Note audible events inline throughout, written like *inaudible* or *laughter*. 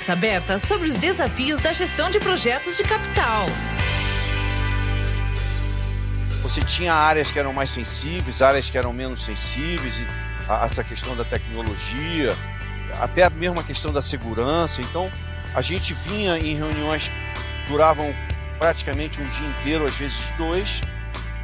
conversa aberta sobre os desafios da gestão de projetos de capital. Você tinha áreas que eram mais sensíveis, áreas que eram menos sensíveis, essa questão da tecnologia, até a mesma questão da segurança. Então, a gente vinha em reuniões que duravam praticamente um dia inteiro, às vezes dois,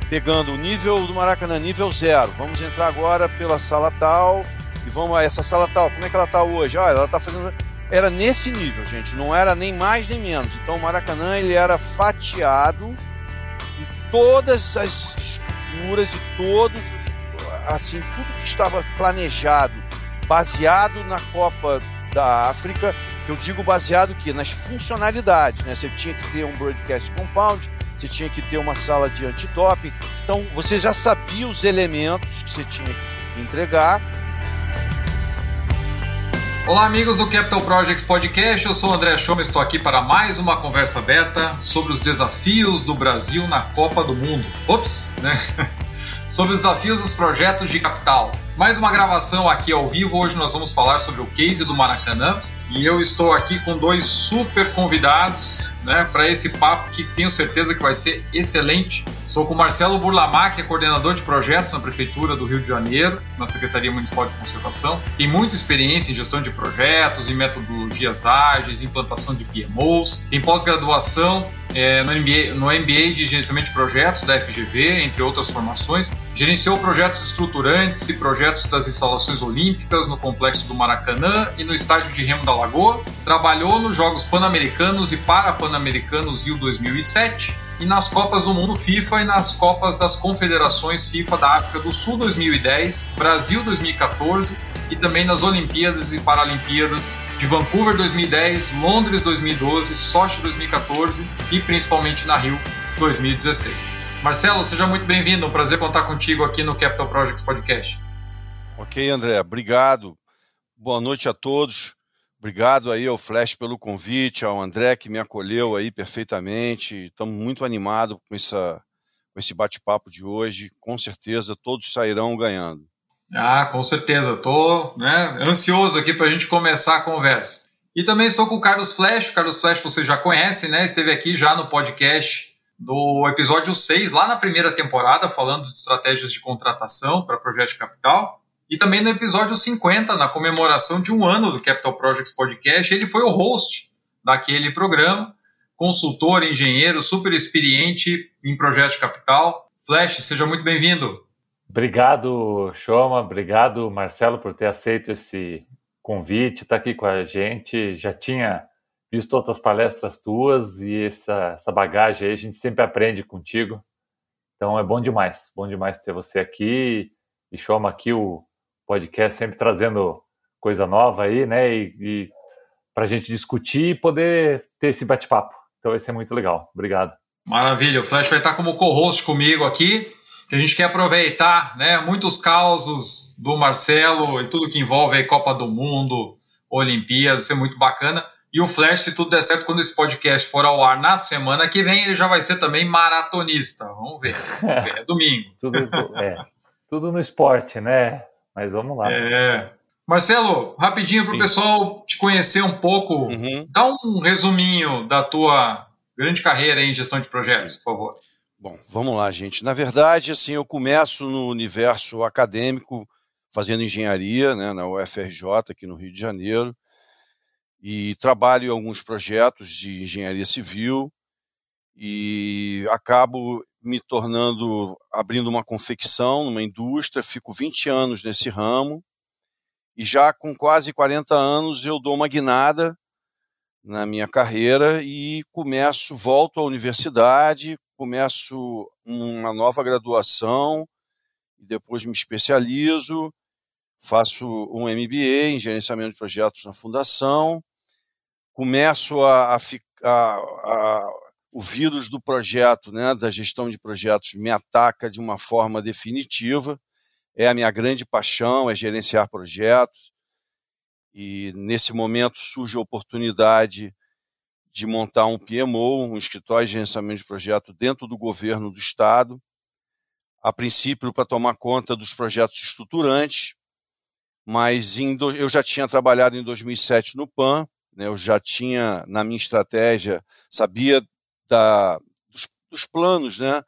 pegando o nível do Maracanã, nível zero. Vamos entrar agora pela sala tal, e vamos a essa sala tal, como é que ela está hoje? Olha, ela está fazendo. Era nesse nível, gente, não era nem mais nem menos. Então o Maracanã ele era fatiado em todas as estruturas e todos, assim, tudo que estava planejado, baseado na Copa da África, que eu digo baseado que nas funcionalidades, né? Você tinha que ter um broadcast compound, você tinha que ter uma sala de antidoping. Então você já sabia os elementos que você tinha que entregar Olá, amigos do Capital Projects Podcast. Eu sou o André Schoma, estou aqui para mais uma conversa aberta sobre os desafios do Brasil na Copa do Mundo. Ops, né? *laughs* sobre os desafios dos projetos de capital. Mais uma gravação aqui ao vivo. Hoje nós vamos falar sobre o case do Maracanã. E eu estou aqui com dois super convidados né, para esse papo que tenho certeza que vai ser excelente. Estou com Marcelo Burlamar, que é coordenador de projetos na Prefeitura do Rio de Janeiro, na Secretaria Municipal de Conservação. Tem muita experiência em gestão de projetos, em metodologias ágeis, implantação de PMOs. Tem pós-graduação é, no, MBA, no MBA de Gerenciamento de Projetos da FGV, entre outras formações. Gerenciou projetos estruturantes e projetos das instalações olímpicas no Complexo do Maracanã e no Estádio de Remo da Lagoa. Trabalhou nos Jogos Pan-Americanos e Para-Pan-Americanos Rio 2007 e nas Copas do Mundo FIFA e nas Copas das Confederações FIFA da África do Sul 2010, Brasil 2014 e também nas Olimpíadas e Paralimpíadas de Vancouver 2010, Londres 2012, Sochi 2014 e principalmente na Rio 2016. Marcelo, seja muito bem-vindo, é um prazer contar contigo aqui no Capital Projects Podcast. Ok, André, obrigado. Boa noite a todos. Obrigado aí ao Flash pelo convite, ao André que me acolheu aí perfeitamente. Estamos muito animados com, com esse bate-papo de hoje. Com certeza todos sairão ganhando. Ah, com certeza. Estou né, ansioso aqui para a gente começar a conversa. E também estou com o Carlos Flash. O Carlos Flash você já conhece, né? Esteve aqui já no podcast do episódio 6, lá na primeira temporada, falando de estratégias de contratação para projeto de capital. E também no episódio 50, na comemoração de um ano do Capital Projects Podcast, ele foi o host daquele programa, consultor, engenheiro, super experiente em projetos de capital. Flash, seja muito bem-vindo. Obrigado, Choma, obrigado, Marcelo, por ter aceito esse convite, estar tá aqui com a gente. Já tinha visto outras palestras tuas e essa, essa bagagem aí a gente sempre aprende contigo. Então é bom demais, bom demais ter você aqui e Choma aqui o podcast sempre trazendo coisa nova aí, né? E, e para a gente discutir e poder ter esse bate-papo. Então vai ser muito legal. Obrigado. Maravilha. O Flash vai estar como co-host comigo aqui. Que a gente quer aproveitar, né? Muitos causos do Marcelo e tudo que envolve a Copa do Mundo, Olimpíadas, isso é muito bacana. E o Flash, se tudo der certo, quando esse podcast for ao ar na semana que vem, ele já vai ser também maratonista. Vamos ver. Vamos *laughs* ver. É domingo. tudo, é, tudo no esporte, né? Mas vamos lá. É. Marcelo, rapidinho para o pessoal te conhecer um pouco, uhum. dá um resuminho da tua grande carreira em gestão de projetos, Sim. por favor. Bom, vamos lá, gente. Na verdade, assim, eu começo no universo acadêmico, fazendo engenharia, né, na UFRJ, aqui no Rio de Janeiro, e trabalho em alguns projetos de engenharia civil, e acabo me tornando, abrindo uma confecção numa indústria, fico 20 anos nesse ramo, e já com quase 40 anos eu dou uma guinada na minha carreira e começo, volto à universidade, começo uma nova graduação, depois me especializo, faço um MBA em gerenciamento de projetos na fundação, começo a, a, a, a o vírus do projeto, né, da gestão de projetos, me ataca de uma forma definitiva. É a minha grande paixão, é gerenciar projetos. E nesse momento surge a oportunidade de montar um PMO, um escritório de gerenciamento de projeto dentro do governo do estado, a princípio para tomar conta dos projetos estruturantes, mas do, eu já tinha trabalhado em 2007 no PAN, né, eu já tinha na minha estratégia, sabia da, dos, dos, planos, né,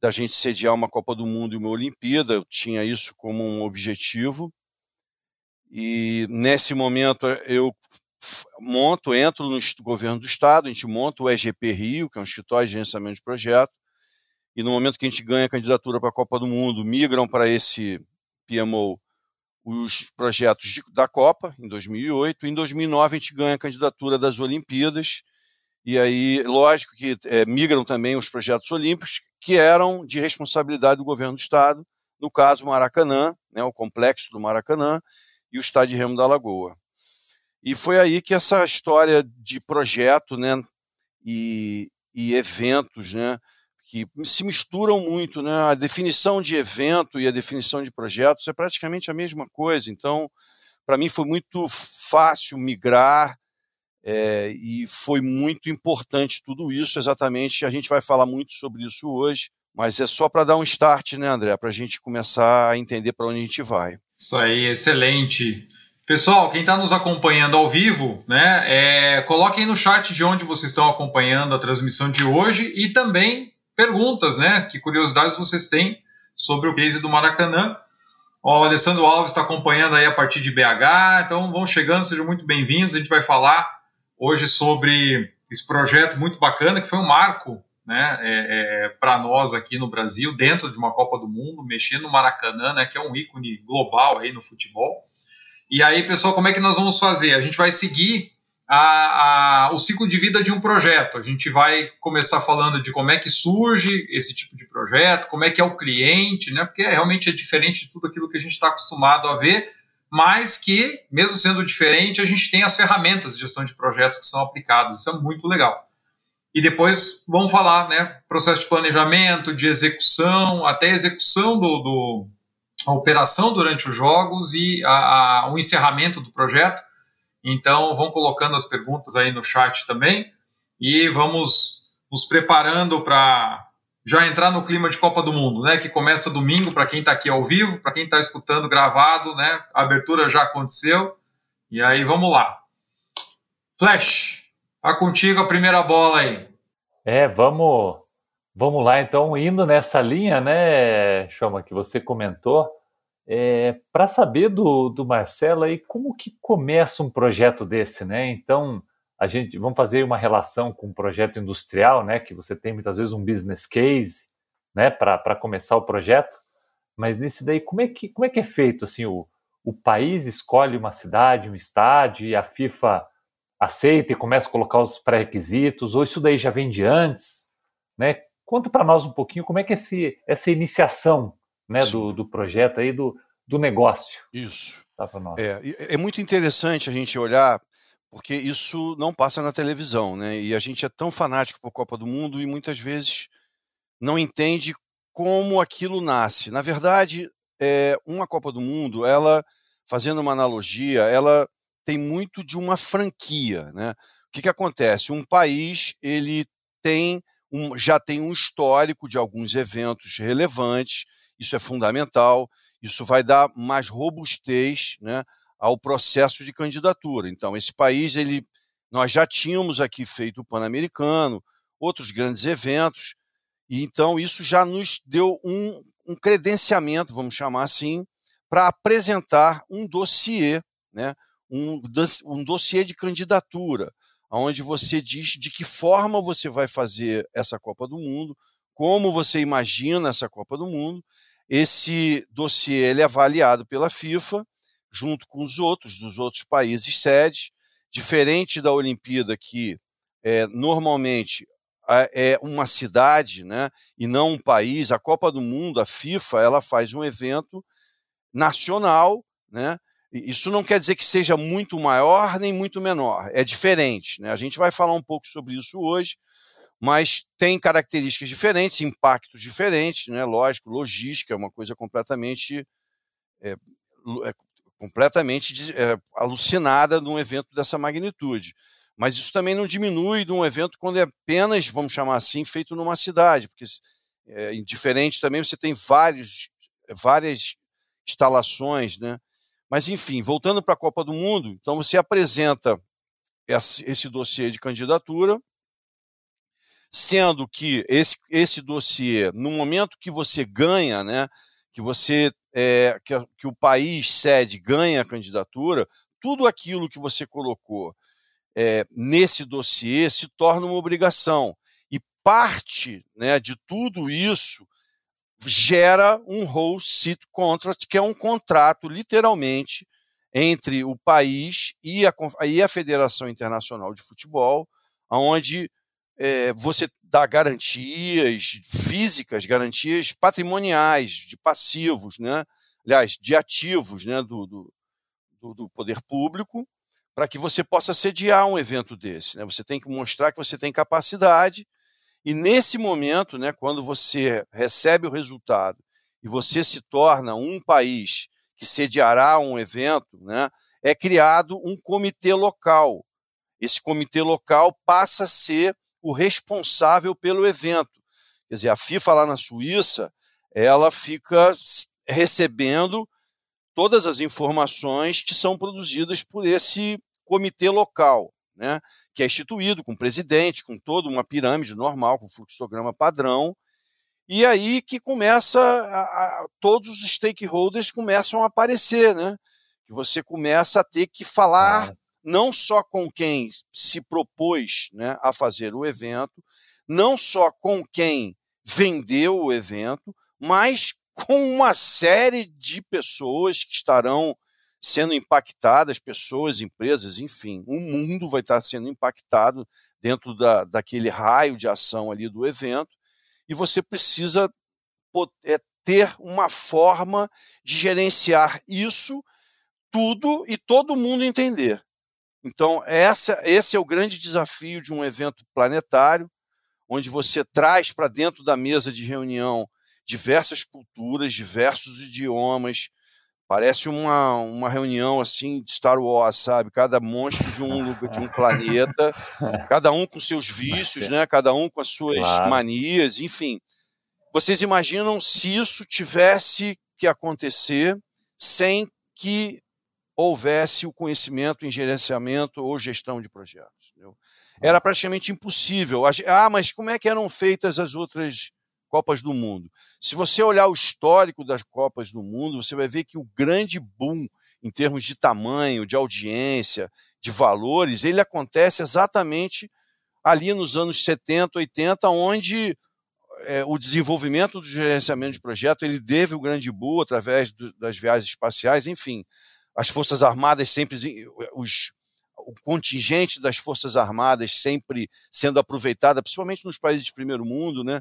da gente sediar uma Copa do Mundo e uma Olimpíada, eu tinha isso como um objetivo. E nesse momento eu monto, entro no governo do estado, a gente monta o EGP Rio, que é um escritório de gerenciamento de projeto, e no momento que a gente ganha a candidatura para a Copa do Mundo, migram para esse PMO os projetos de, da Copa, em 2008, e em 2009 a gente ganha a candidatura das Olimpíadas, e aí, lógico que é, migram também os projetos olímpicos, que eram de responsabilidade do governo do Estado, no caso Maracanã, né, o complexo do Maracanã, e o Estádio Remo da Lagoa. E foi aí que essa história de projeto né, e, e eventos, né, que se misturam muito, né? A definição de evento e a definição de projetos é praticamente a mesma coisa. Então, para mim foi muito fácil migrar é, e foi muito importante tudo isso, exatamente. A gente vai falar muito sobre isso hoje, mas é só para dar um start, né, André? Para a gente começar a entender para onde a gente vai. Isso aí, excelente. Pessoal, quem está nos acompanhando ao vivo, né, é, coloquem no chat de onde vocês estão acompanhando a transmissão de hoje e também perguntas, né? Que curiosidades vocês têm sobre o case do Maracanã. Ó, o Alessandro Alves está acompanhando aí a partir de BH, então vão chegando, sejam muito bem-vindos. A gente vai falar hoje sobre esse projeto muito bacana, que foi um marco né, é, é, para nós aqui no Brasil, dentro de uma Copa do Mundo, mexendo no Maracanã, né, que é um ícone global aí no futebol. E aí, pessoal, como é que nós vamos fazer? A gente vai seguir a, a, o ciclo de vida de um projeto. A gente vai começar falando de como é que surge esse tipo de projeto, como é que é o cliente, né, porque realmente é diferente de tudo aquilo que a gente está acostumado a ver, mas que, mesmo sendo diferente, a gente tem as ferramentas de gestão de projetos que são aplicadas. Isso é muito legal. E depois vamos falar, né, processo de planejamento, de execução, até execução do, do a operação durante os jogos e a, a, o encerramento do projeto. Então, vão colocando as perguntas aí no chat também e vamos nos preparando para já entrar no clima de Copa do Mundo, né? Que começa domingo para quem está aqui ao vivo, para quem está escutando gravado, né? A abertura já aconteceu. E aí vamos lá. Flash, tá contigo a primeira bola aí. É, vamos, vamos lá então, indo nessa linha, né, Chama, que você comentou, é, para saber do, do Marcelo aí como que começa um projeto desse, né? Então, a gente vamos fazer uma relação com um projeto industrial, né, que você tem muitas vezes um business case, né, para começar o projeto, mas nesse daí como é que como é que é feito assim o, o país escolhe uma cidade, um estádio e a FIFA aceita e começa a colocar os pré-requisitos ou isso daí já vem de antes, né? Conta para nós um pouquinho como é que é esse, essa iniciação, né, do, do projeto aí do, do negócio. Isso. Tá para nós. É, é muito interessante a gente olhar porque isso não passa na televisão, né? E a gente é tão fanático por Copa do Mundo e muitas vezes não entende como aquilo nasce. Na verdade, é, uma Copa do Mundo, ela, fazendo uma analogia, ela tem muito de uma franquia, né? O que, que acontece? Um país ele tem um, já tem um histórico de alguns eventos relevantes, isso é fundamental, isso vai dar mais robustez né, ao processo de candidatura. Então, esse país, ele, nós já tínhamos aqui feito o Pan-Americano, outros grandes eventos, e então isso já nos deu um, um credenciamento, vamos chamar assim, para apresentar um dossiê, né, um, um dossiê de candidatura, onde você diz de que forma você vai fazer essa Copa do Mundo, como você imagina essa Copa do Mundo. Esse dossiê ele é avaliado pela FIFA, junto com os outros, dos outros países sedes, diferente da Olimpíada, que é, normalmente é uma cidade né, e não um país. A Copa do Mundo, a FIFA, ela faz um evento nacional, né? Isso não quer dizer que seja muito maior nem muito menor, é diferente. Né? A gente vai falar um pouco sobre isso hoje, mas tem características diferentes, impactos diferentes, né? lógico, logística é uma coisa completamente, é, é, completamente é, alucinada num evento dessa magnitude. Mas isso também não diminui de um evento quando é apenas, vamos chamar assim, feito numa cidade, porque é, diferente também você tem vários, várias instalações, né? Mas, enfim, voltando para a Copa do Mundo, então você apresenta esse dossiê de candidatura, sendo que esse, esse dossiê, no momento que você ganha, né, que você é, que, que o país sede ganha a candidatura, tudo aquilo que você colocou é, nesse dossiê se torna uma obrigação. E parte né, de tudo isso gera um host seat contract, que é um contrato, literalmente, entre o país e a, e a Federação Internacional de Futebol, onde é, você dá garantias físicas, garantias patrimoniais, de passivos, né? aliás, de ativos né? do, do, do poder público, para que você possa sediar um evento desse. Né? Você tem que mostrar que você tem capacidade e nesse momento, né, quando você recebe o resultado e você se torna um país que sediará um evento, né, é criado um comitê local. Esse comitê local passa a ser o responsável pelo evento. Quer dizer, a FIFA lá na Suíça, ela fica recebendo todas as informações que são produzidas por esse comitê local né, que é instituído com presidente, com toda uma pirâmide normal, com fluxograma padrão, e aí que começa, a, a, todos os stakeholders começam a aparecer, né? Que você começa a ter que falar não só com quem se propôs né, a fazer o evento, não só com quem vendeu o evento, mas com uma série de pessoas que estarão sendo impactadas, pessoas, empresas, enfim, o mundo vai estar sendo impactado dentro da, daquele raio de ação ali do evento, e você precisa é, ter uma forma de gerenciar isso tudo e todo mundo entender. Então, essa, esse é o grande desafio de um evento planetário, onde você traz para dentro da mesa de reunião diversas culturas, diversos idiomas, Parece uma, uma reunião assim de Star Wars, sabe? Cada monstro de um de um planeta, cada um com seus vícios, né? Cada um com as suas claro. manias, enfim. Vocês imaginam se isso tivesse que acontecer sem que houvesse o conhecimento em gerenciamento ou gestão de projetos? Entendeu? Era praticamente impossível. Ah, mas como é que eram feitas as outras Copas do Mundo. Se você olhar o histórico das Copas do Mundo, você vai ver que o grande boom em termos de tamanho, de audiência, de valores, ele acontece exatamente ali nos anos 70, 80, onde é, o desenvolvimento do gerenciamento de projeto ele teve o grande boom através do, das viagens espaciais, enfim, as forças armadas sempre os o contingente das forças armadas sempre sendo aproveitada, principalmente nos países de primeiro mundo, né?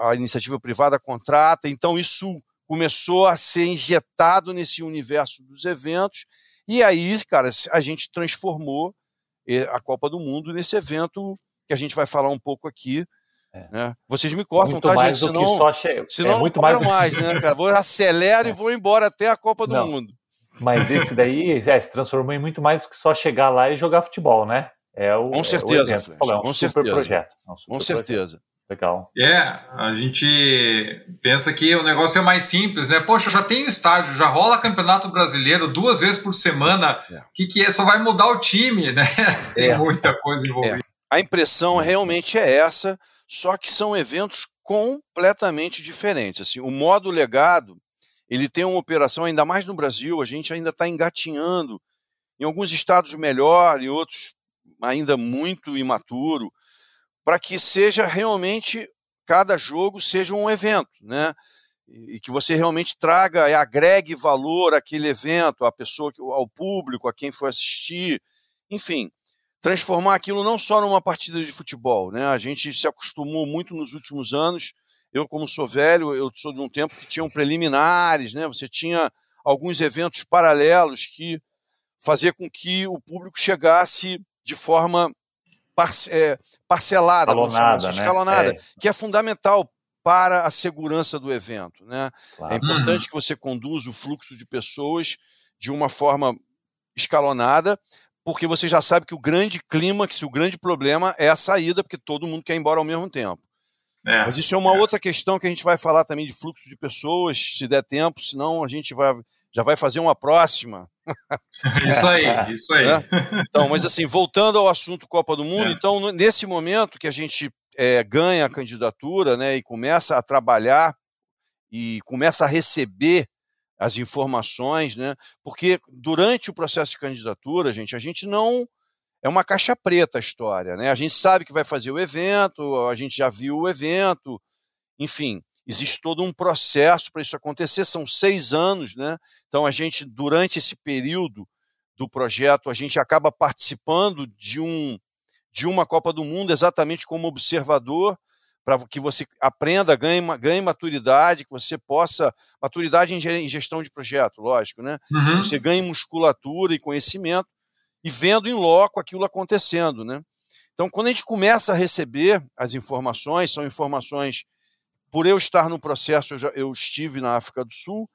a iniciativa privada contrata, então isso começou a ser injetado nesse universo dos eventos, e aí, cara, a gente transformou eh, a Copa do Mundo nesse evento que a gente vai falar um pouco aqui. É. Né? Vocês me cortam, muito tá, mais gente? Senão, que só che... senão é, muito não mais, mais né, cara? Vou acelero *laughs* é. e vou embora até a Copa do não. Mundo. Mas esse daí é, se transformou em muito mais do que só chegar lá e jogar futebol, né? É o, com certeza, é o é um com super certeza. projeto. É um super com projeto. certeza. Legal. É, a gente pensa que o negócio é mais simples, né? Poxa, já tem o estádio, já rola campeonato brasileiro duas vezes por semana. O é. que, que é? Só vai mudar o time, né? *laughs* Tem é. muita coisa envolvida. É. A impressão realmente é essa, só que são eventos completamente diferentes. Assim, o modo legado, ele tem uma operação, ainda mais no Brasil, a gente ainda está engatinhando. Em alguns estados melhor, em outros ainda muito imaturo, para que seja realmente cada jogo seja um evento, né? E que você realmente traga e agregue valor àquele evento, à pessoa, ao público, a quem for assistir, enfim, transformar aquilo não só numa partida de futebol, né? A gente se acostumou muito nos últimos anos. Eu, como sou velho, eu sou de um tempo que tinham preliminares, né? Você tinha alguns eventos paralelos que fazia com que o público chegasse de forma é, parcelada, escalonada, assim, escalonada né? é. que é fundamental para a segurança do evento. Né? Claro. É importante que você conduza o fluxo de pessoas de uma forma escalonada, porque você já sabe que o grande clímax, o grande problema é a saída, porque todo mundo quer ir embora ao mesmo tempo. É, Mas isso é uma é. outra questão que a gente vai falar também de fluxo de pessoas, se der tempo, senão a gente vai, já vai fazer uma próxima. *laughs* isso aí, isso aí. É? Então, mas assim, voltando ao assunto Copa do Mundo, é. então, nesse momento que a gente é, ganha a candidatura né, e começa a trabalhar e começa a receber as informações, né? Porque durante o processo de candidatura, gente, a gente não é uma caixa preta a história, né? A gente sabe que vai fazer o evento, a gente já viu o evento, enfim, existe todo um processo para isso acontecer, são seis anos, né? Então a gente, durante esse período do projeto, a gente acaba participando de um de uma Copa do Mundo exatamente como observador, para que você aprenda, ganhe, ganhe maturidade, que você possa. Maturidade em gestão de projeto, lógico, né? Uhum. Você ganhe musculatura e conhecimento e vendo em loco aquilo acontecendo, né? Então, quando a gente começa a receber as informações, são informações por eu estar no processo, eu, já, eu estive na África do Sul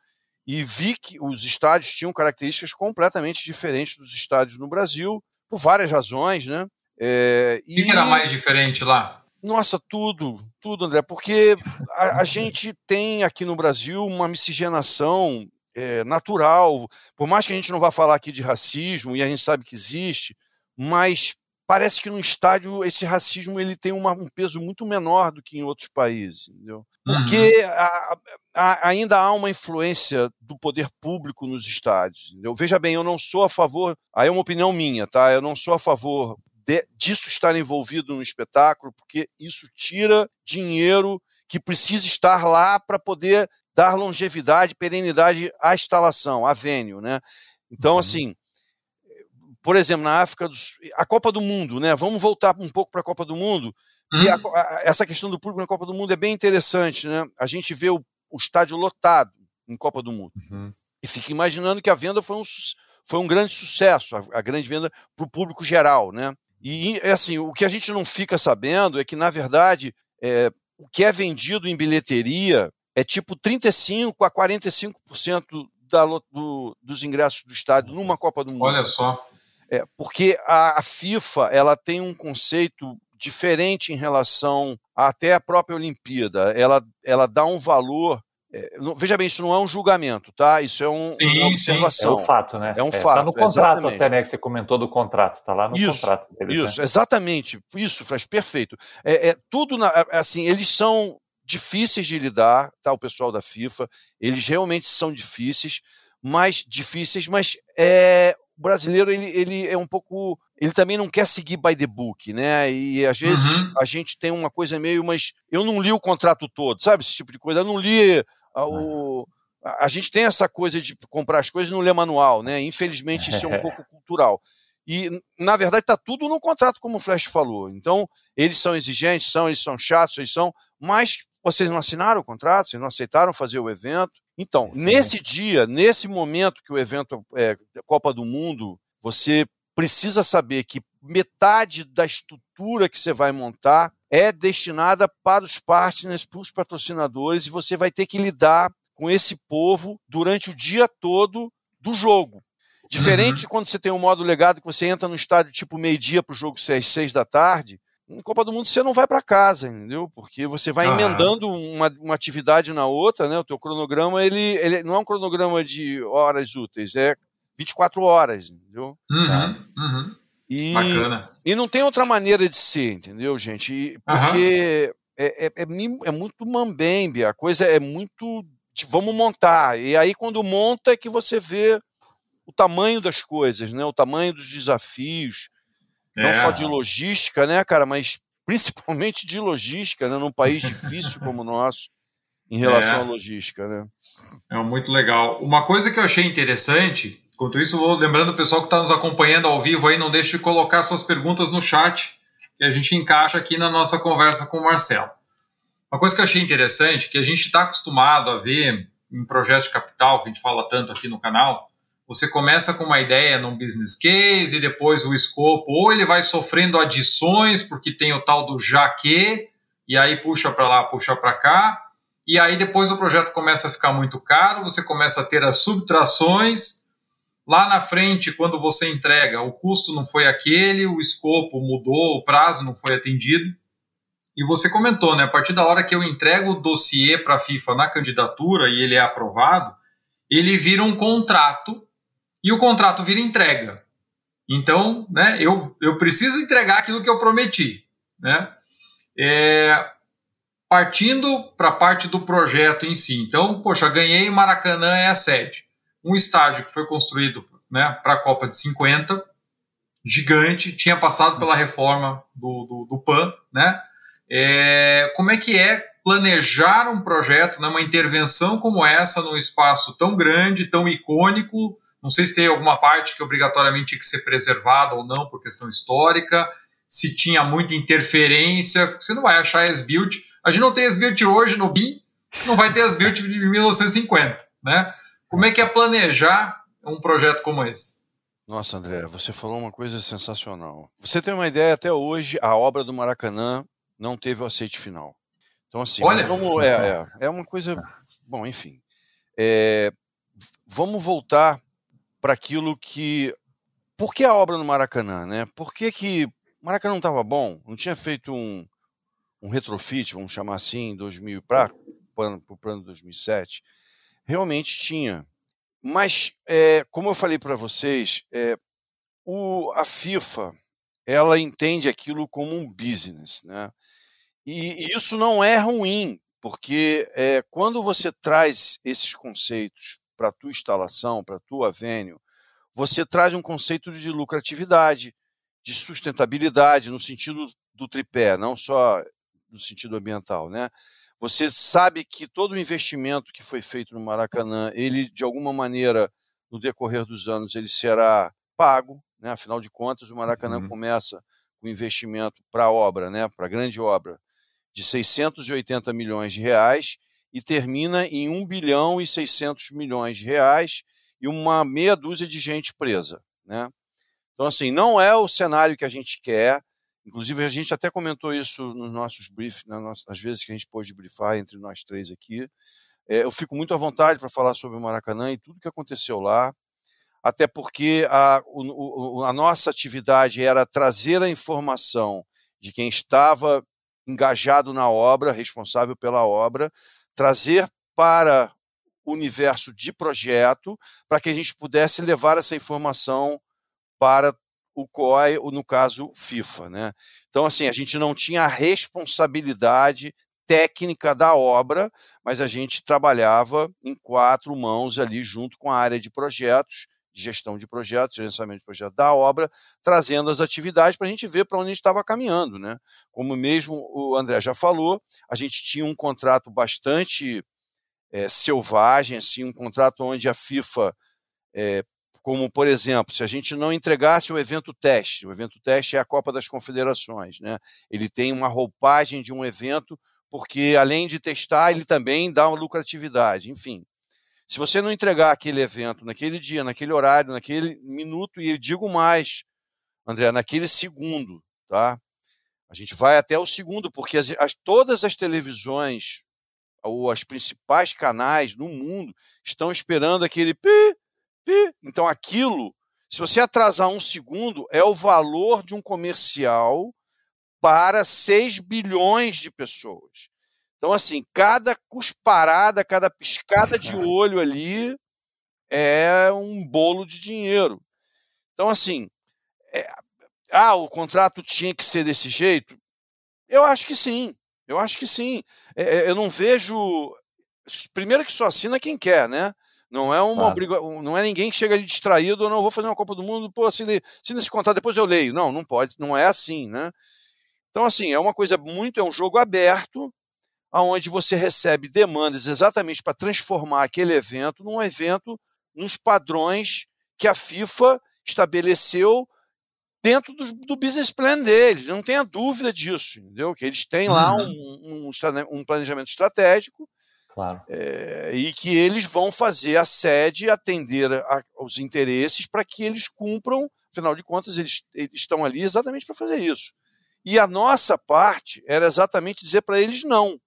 e vi que os estádios tinham características completamente diferentes dos estádios no Brasil, por várias razões, né? É, o que, que era mais diferente lá? Nossa, tudo, tudo, André, porque a, a gente tem aqui no Brasil uma miscigenação é, natural, por mais que a gente não vá falar aqui de racismo, e a gente sabe que existe, mas parece que no estádio esse racismo ele tem uma, um peso muito menor do que em outros países, entendeu? Porque uhum. a, a, ainda há uma influência do poder público nos estádios. Entendeu? Veja bem, eu não sou a favor, aí é uma opinião minha, tá? Eu não sou a favor de, disso estar envolvido no espetáculo, porque isso tira dinheiro que precisa estar lá para poder dar longevidade, perenidade à instalação, à venue, né? Então, uhum. assim, por exemplo, na África, do, a Copa do Mundo, né? Vamos voltar um pouco para a Copa do Mundo. Uhum. A, a, essa questão do público na Copa do Mundo é bem interessante, né? A gente vê o, o estádio lotado em Copa do Mundo uhum. e fica imaginando que a venda foi um, foi um grande sucesso, a, a grande venda para o público geral, né? E assim, o que a gente não fica sabendo é que, na verdade, é, o que é vendido em bilheteria é tipo 35% a 45% da, do, dos ingressos do estádio numa Copa do Mundo. Olha só. É, porque a, a, FIFA ela tem um conceito diferente em relação a, até a própria Olimpíada. Ela, ela dá um valor. É, não, veja bem, isso não é um julgamento, tá? Isso é um, sim, uma observação. Sim. É um fato, né? É um é, fato. Está no contrato exatamente. até, né? Que você comentou do contrato, está lá no isso, contrato deles, Isso, né? exatamente. Isso, faz perfeito. É, é tudo, na, é, assim, eles são difíceis de lidar, tá? O pessoal da FIFA, eles realmente são difíceis, mais difíceis, mas é, o brasileiro ele, ele é um pouco ele também não quer seguir by the book, né? E às vezes uhum. a gente tem uma coisa meio, mas eu não li o contrato todo, sabe? Esse tipo de coisa. Eu não li o. A, a gente tem essa coisa de comprar as coisas e não ler manual, né? Infelizmente isso é um *laughs* pouco cultural. E, na verdade, está tudo no contrato, como o Flash falou. Então, eles são exigentes, são, eles são chatos, eles são, mas vocês não assinaram o contrato, vocês não aceitaram fazer o evento. Então, nesse dia, nesse momento que o evento é Copa do Mundo, você precisa saber que metade da estrutura que você vai montar é destinada para os partners, para os patrocinadores, e você vai ter que lidar com esse povo durante o dia todo do jogo. Diferente uhum. quando você tem um modo legado que você entra no estádio tipo meio-dia para o jogo ser às seis da tarde, em Copa do Mundo você não vai para casa, entendeu? Porque você vai emendando uma, uma atividade na outra, né? O teu cronograma, ele, ele não é um cronograma de horas úteis, é 24 horas, entendeu? Uhum, uhum. E, Bacana. E não tem outra maneira de ser, entendeu, gente? E, porque é, é, é, é, muito mambembe, a coisa é muito de, vamos montar. E aí quando monta é que você vê o tamanho das coisas, né? O tamanho dos desafios É. Não só de logística, né, cara, mas *laughs* principalmente de logística, né, num país difícil como o nosso, em relação é. à logística, né? É muito legal. Uma coisa que eu achei interessante, enquanto isso, vou lembrando o pessoal que está nos acompanhando ao vivo aí, não deixe de colocar suas perguntas no chat, que a gente encaixa aqui na nossa conversa com o Marcelo. Uma coisa que eu achei interessante, que a gente está acostumado a ver em projetos de capital, que a gente fala tanto aqui no canal, você começa com uma ideia num business case e depois o escopo, ou ele vai sofrendo adições, porque tem o tal do já que, e aí puxa para lá, puxa para cá, e aí depois o projeto começa a ficar muito caro, você começa a ter as subtrações. Lá na frente, quando você entrega, o custo não foi aquele, o escopo mudou, o prazo não foi atendido. E você comentou, né? A partir da hora que eu entrego o dossiê para a FIFA na candidatura e ele é aprovado, ele vira um contrato e o contrato vira entrega. Então, né, eu, eu preciso entregar aquilo que eu prometi. Né? É, partindo para a parte do projeto em si. Então, poxa, ganhei Maracanã é a sede. Um estádio que foi construído né, para a Copa de 50, gigante, tinha passado pela reforma do, do, do PAN. Né? É, como é que é planejar um projeto, né, uma intervenção como essa num espaço tão grande, tão icônico, não sei se tem alguma parte que obrigatoriamente tinha que ser preservada ou não por questão histórica, se tinha muita interferência. Você não vai achar S-Build. A gente não tem S-Build hoje no BIM, não vai ter S-Build de 1950. Né? Como é que é planejar um projeto como esse? Nossa, André, você falou uma coisa sensacional. Você tem uma ideia, até hoje, a obra do Maracanã não teve o aceite final. Então, assim, Olha. Vamos, é, é, é uma coisa. Bom, enfim. É, vamos voltar para aquilo que. Por que a obra no Maracanã? Né? Por que, que o Maracanã não estava bom? Não tinha feito um, um retrofit, vamos chamar assim, em 2000 para o plano de 2007? Realmente tinha. Mas, é, como eu falei para vocês, é, o, a FIFA ela entende aquilo como um business. Né? E, isso não é ruim, porque é, quando você traz esses conceitos para a tua instalação, para a tua venue, você traz um conceito de lucratividade, de sustentabilidade, no sentido do tripé, não só no sentido ambiental, né? Você sabe que todo o investimento que foi feito no Maracanã, ele de alguma maneira no decorrer dos anos ele será pago, né? Afinal de contas, o Maracanã uhum. começa com investimento para a obra, né? Para a grande obra de 680 milhões de reais e termina em 1 bilhão e 600 milhões de reais e uma meia dúzia de gente presa. Né? Então, assim, não é o cenário que a gente quer. Inclusive, a gente até comentou isso nos nossos briefs, nas vezes que a gente pôde briefar entre nós três aqui. É, eu fico muito à vontade para falar sobre o Maracanã e tudo que aconteceu lá, até porque a, o, a nossa atividade era trazer a informação de quem estava engajado na obra, responsável pela obra, trazer para o universo de projeto, para que a gente pudesse levar essa informação para o COI, ou no caso FIFA. Né? Então, assim, a gente não tinha a responsabilidade técnica da obra, mas a gente trabalhava em quatro mãos ali junto com a área de projetos, de gestão de projetos, gerenciamento de projetos da obra, trazendo as atividades para a gente ver para onde a gente estava caminhando. Né? Como mesmo o André já falou, a gente tinha um contrato bastante é, selvagem, assim, um contrato onde a FIFA, é, como por exemplo, se a gente não entregasse o evento teste, o evento teste é a Copa das Confederações, né? ele tem uma roupagem de um evento, porque além de testar, ele também dá uma lucratividade, enfim. Se você não entregar aquele evento naquele dia, naquele horário, naquele minuto, e eu digo mais, André, naquele segundo, tá? A gente vai até o segundo, porque as, as, todas as televisões ou as principais canais no mundo estão esperando aquele pi. Então aquilo, se você atrasar um segundo, é o valor de um comercial para 6 bilhões de pessoas. Então, assim, cada cusparada, cada piscada de *laughs* olho ali é um bolo de dinheiro. Então, assim, é, ah, o contrato tinha que ser desse jeito? Eu acho que sim. Eu acho que sim. É, é eu não vejo. Primeiro que só assina quem quer, né? Não é uma claro. não é ninguém que chega ali distraído, ou não vou fazer uma Copa do Mundo, pô, se, se nesse contrato depois eu leio. Não, não pode, não é assim, né? Então, assim, é uma coisa muito, é um jogo aberto, aonde você recebe demandas exatamente para transformar aquele evento num evento nos padrões que a FIFA estabeleceu dentro do, do business plan deles. Não tenha dúvida disso, entendeu? Que eles têm lá uhum. um, um, um, planejamento estratégico claro. é, e que eles vão fazer a sede atender a, aos interesses para que eles cumpram. Afinal de contas, eles, eles estão ali exatamente para fazer isso. E a nossa parte era exatamente dizer para eles não.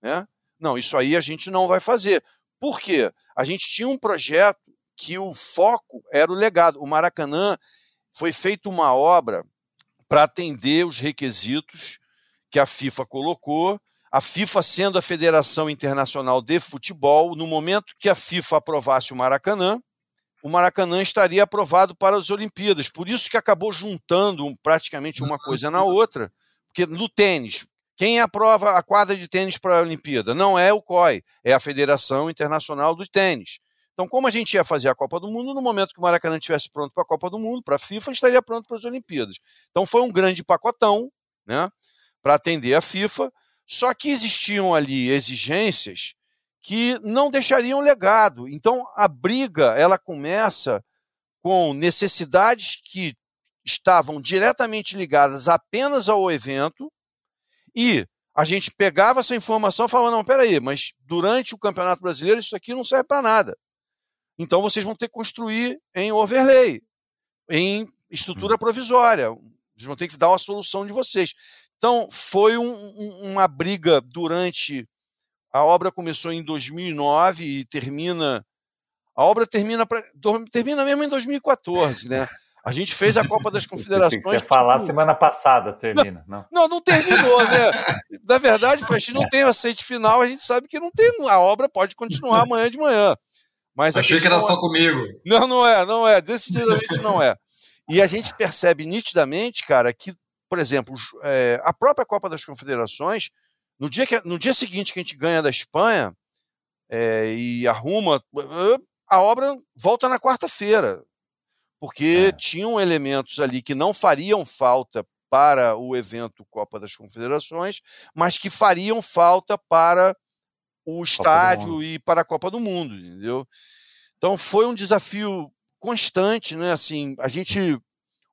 Né? Não, isso aí a gente não vai fazer. Por quê? A gente tinha um projeto que o foco era o legado. O Maracanã foi feita uma obra para atender os requisitos que a FIFA colocou. A FIFA sendo a Federação Internacional de Futebol, no momento que a FIFA aprovasse o Maracanã, o Maracanã estaria aprovado para as Olimpíadas. Por isso que acabou juntando praticamente uma coisa na outra, porque no tênis, quem aprova a quadra de tênis para a Olimpíada? Não é o COI, é a Federação Internacional do Tênis. Então, como a gente ia fazer a Copa do Mundo, no momento que o Maracanã estivesse pronto para a Copa do Mundo, para a FIFA, estaria pronto para as Olimpíadas. Então, foi um grande pacotão né, para atender a FIFA, só que existiam ali exigências que não deixariam legado. Então, a briga ela começa com necessidades que estavam diretamente ligadas apenas ao evento e a gente pegava essa informação e falava: não, peraí, mas durante o Campeonato Brasileiro isso aqui não serve para nada. Então vocês vão ter que construir em overlay, em estrutura hum. provisória. Vocês vão ter que dar uma solução de vocês. Então foi um, um, uma briga durante. A obra começou em 2009 e termina. A obra termina, pra, termina mesmo em 2014, né? A gente fez a Copa das *laughs* Confederações. Você falar tipo... semana passada, termina. Não, não, não terminou, né? Na verdade, a gente não tem o aceite final, a gente sabe que não tem. A obra pode continuar amanhã de manhã. Mas Achei que era só é... comigo. Não, não é, não é. Decididamente não é. E a gente percebe nitidamente, cara, que, por exemplo, é, a própria Copa das Confederações, no dia, que, no dia seguinte que a gente ganha da Espanha é, e arruma, a obra volta na quarta-feira. Porque é. tinham elementos ali que não fariam falta para o evento Copa das Confederações, mas que fariam falta para o estádio e para a Copa do Mundo, entendeu? Então foi um desafio constante, né? Assim, a gente,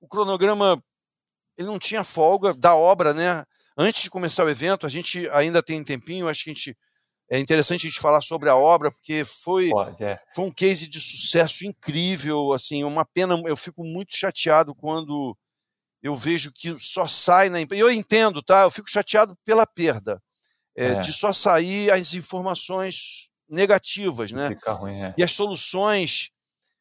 o cronograma, ele não tinha folga da obra, né? Antes de começar o evento, a gente ainda tem um tempinho, acho que a gente é interessante a gente falar sobre a obra, porque foi, Pode, é. foi um case de sucesso incrível, assim, uma pena, eu fico muito chateado quando eu vejo que só sai na empresa. Eu entendo, tá? Eu fico chateado pela perda é, é. de só sair as informações negativas, né? Ruim, é. E as soluções,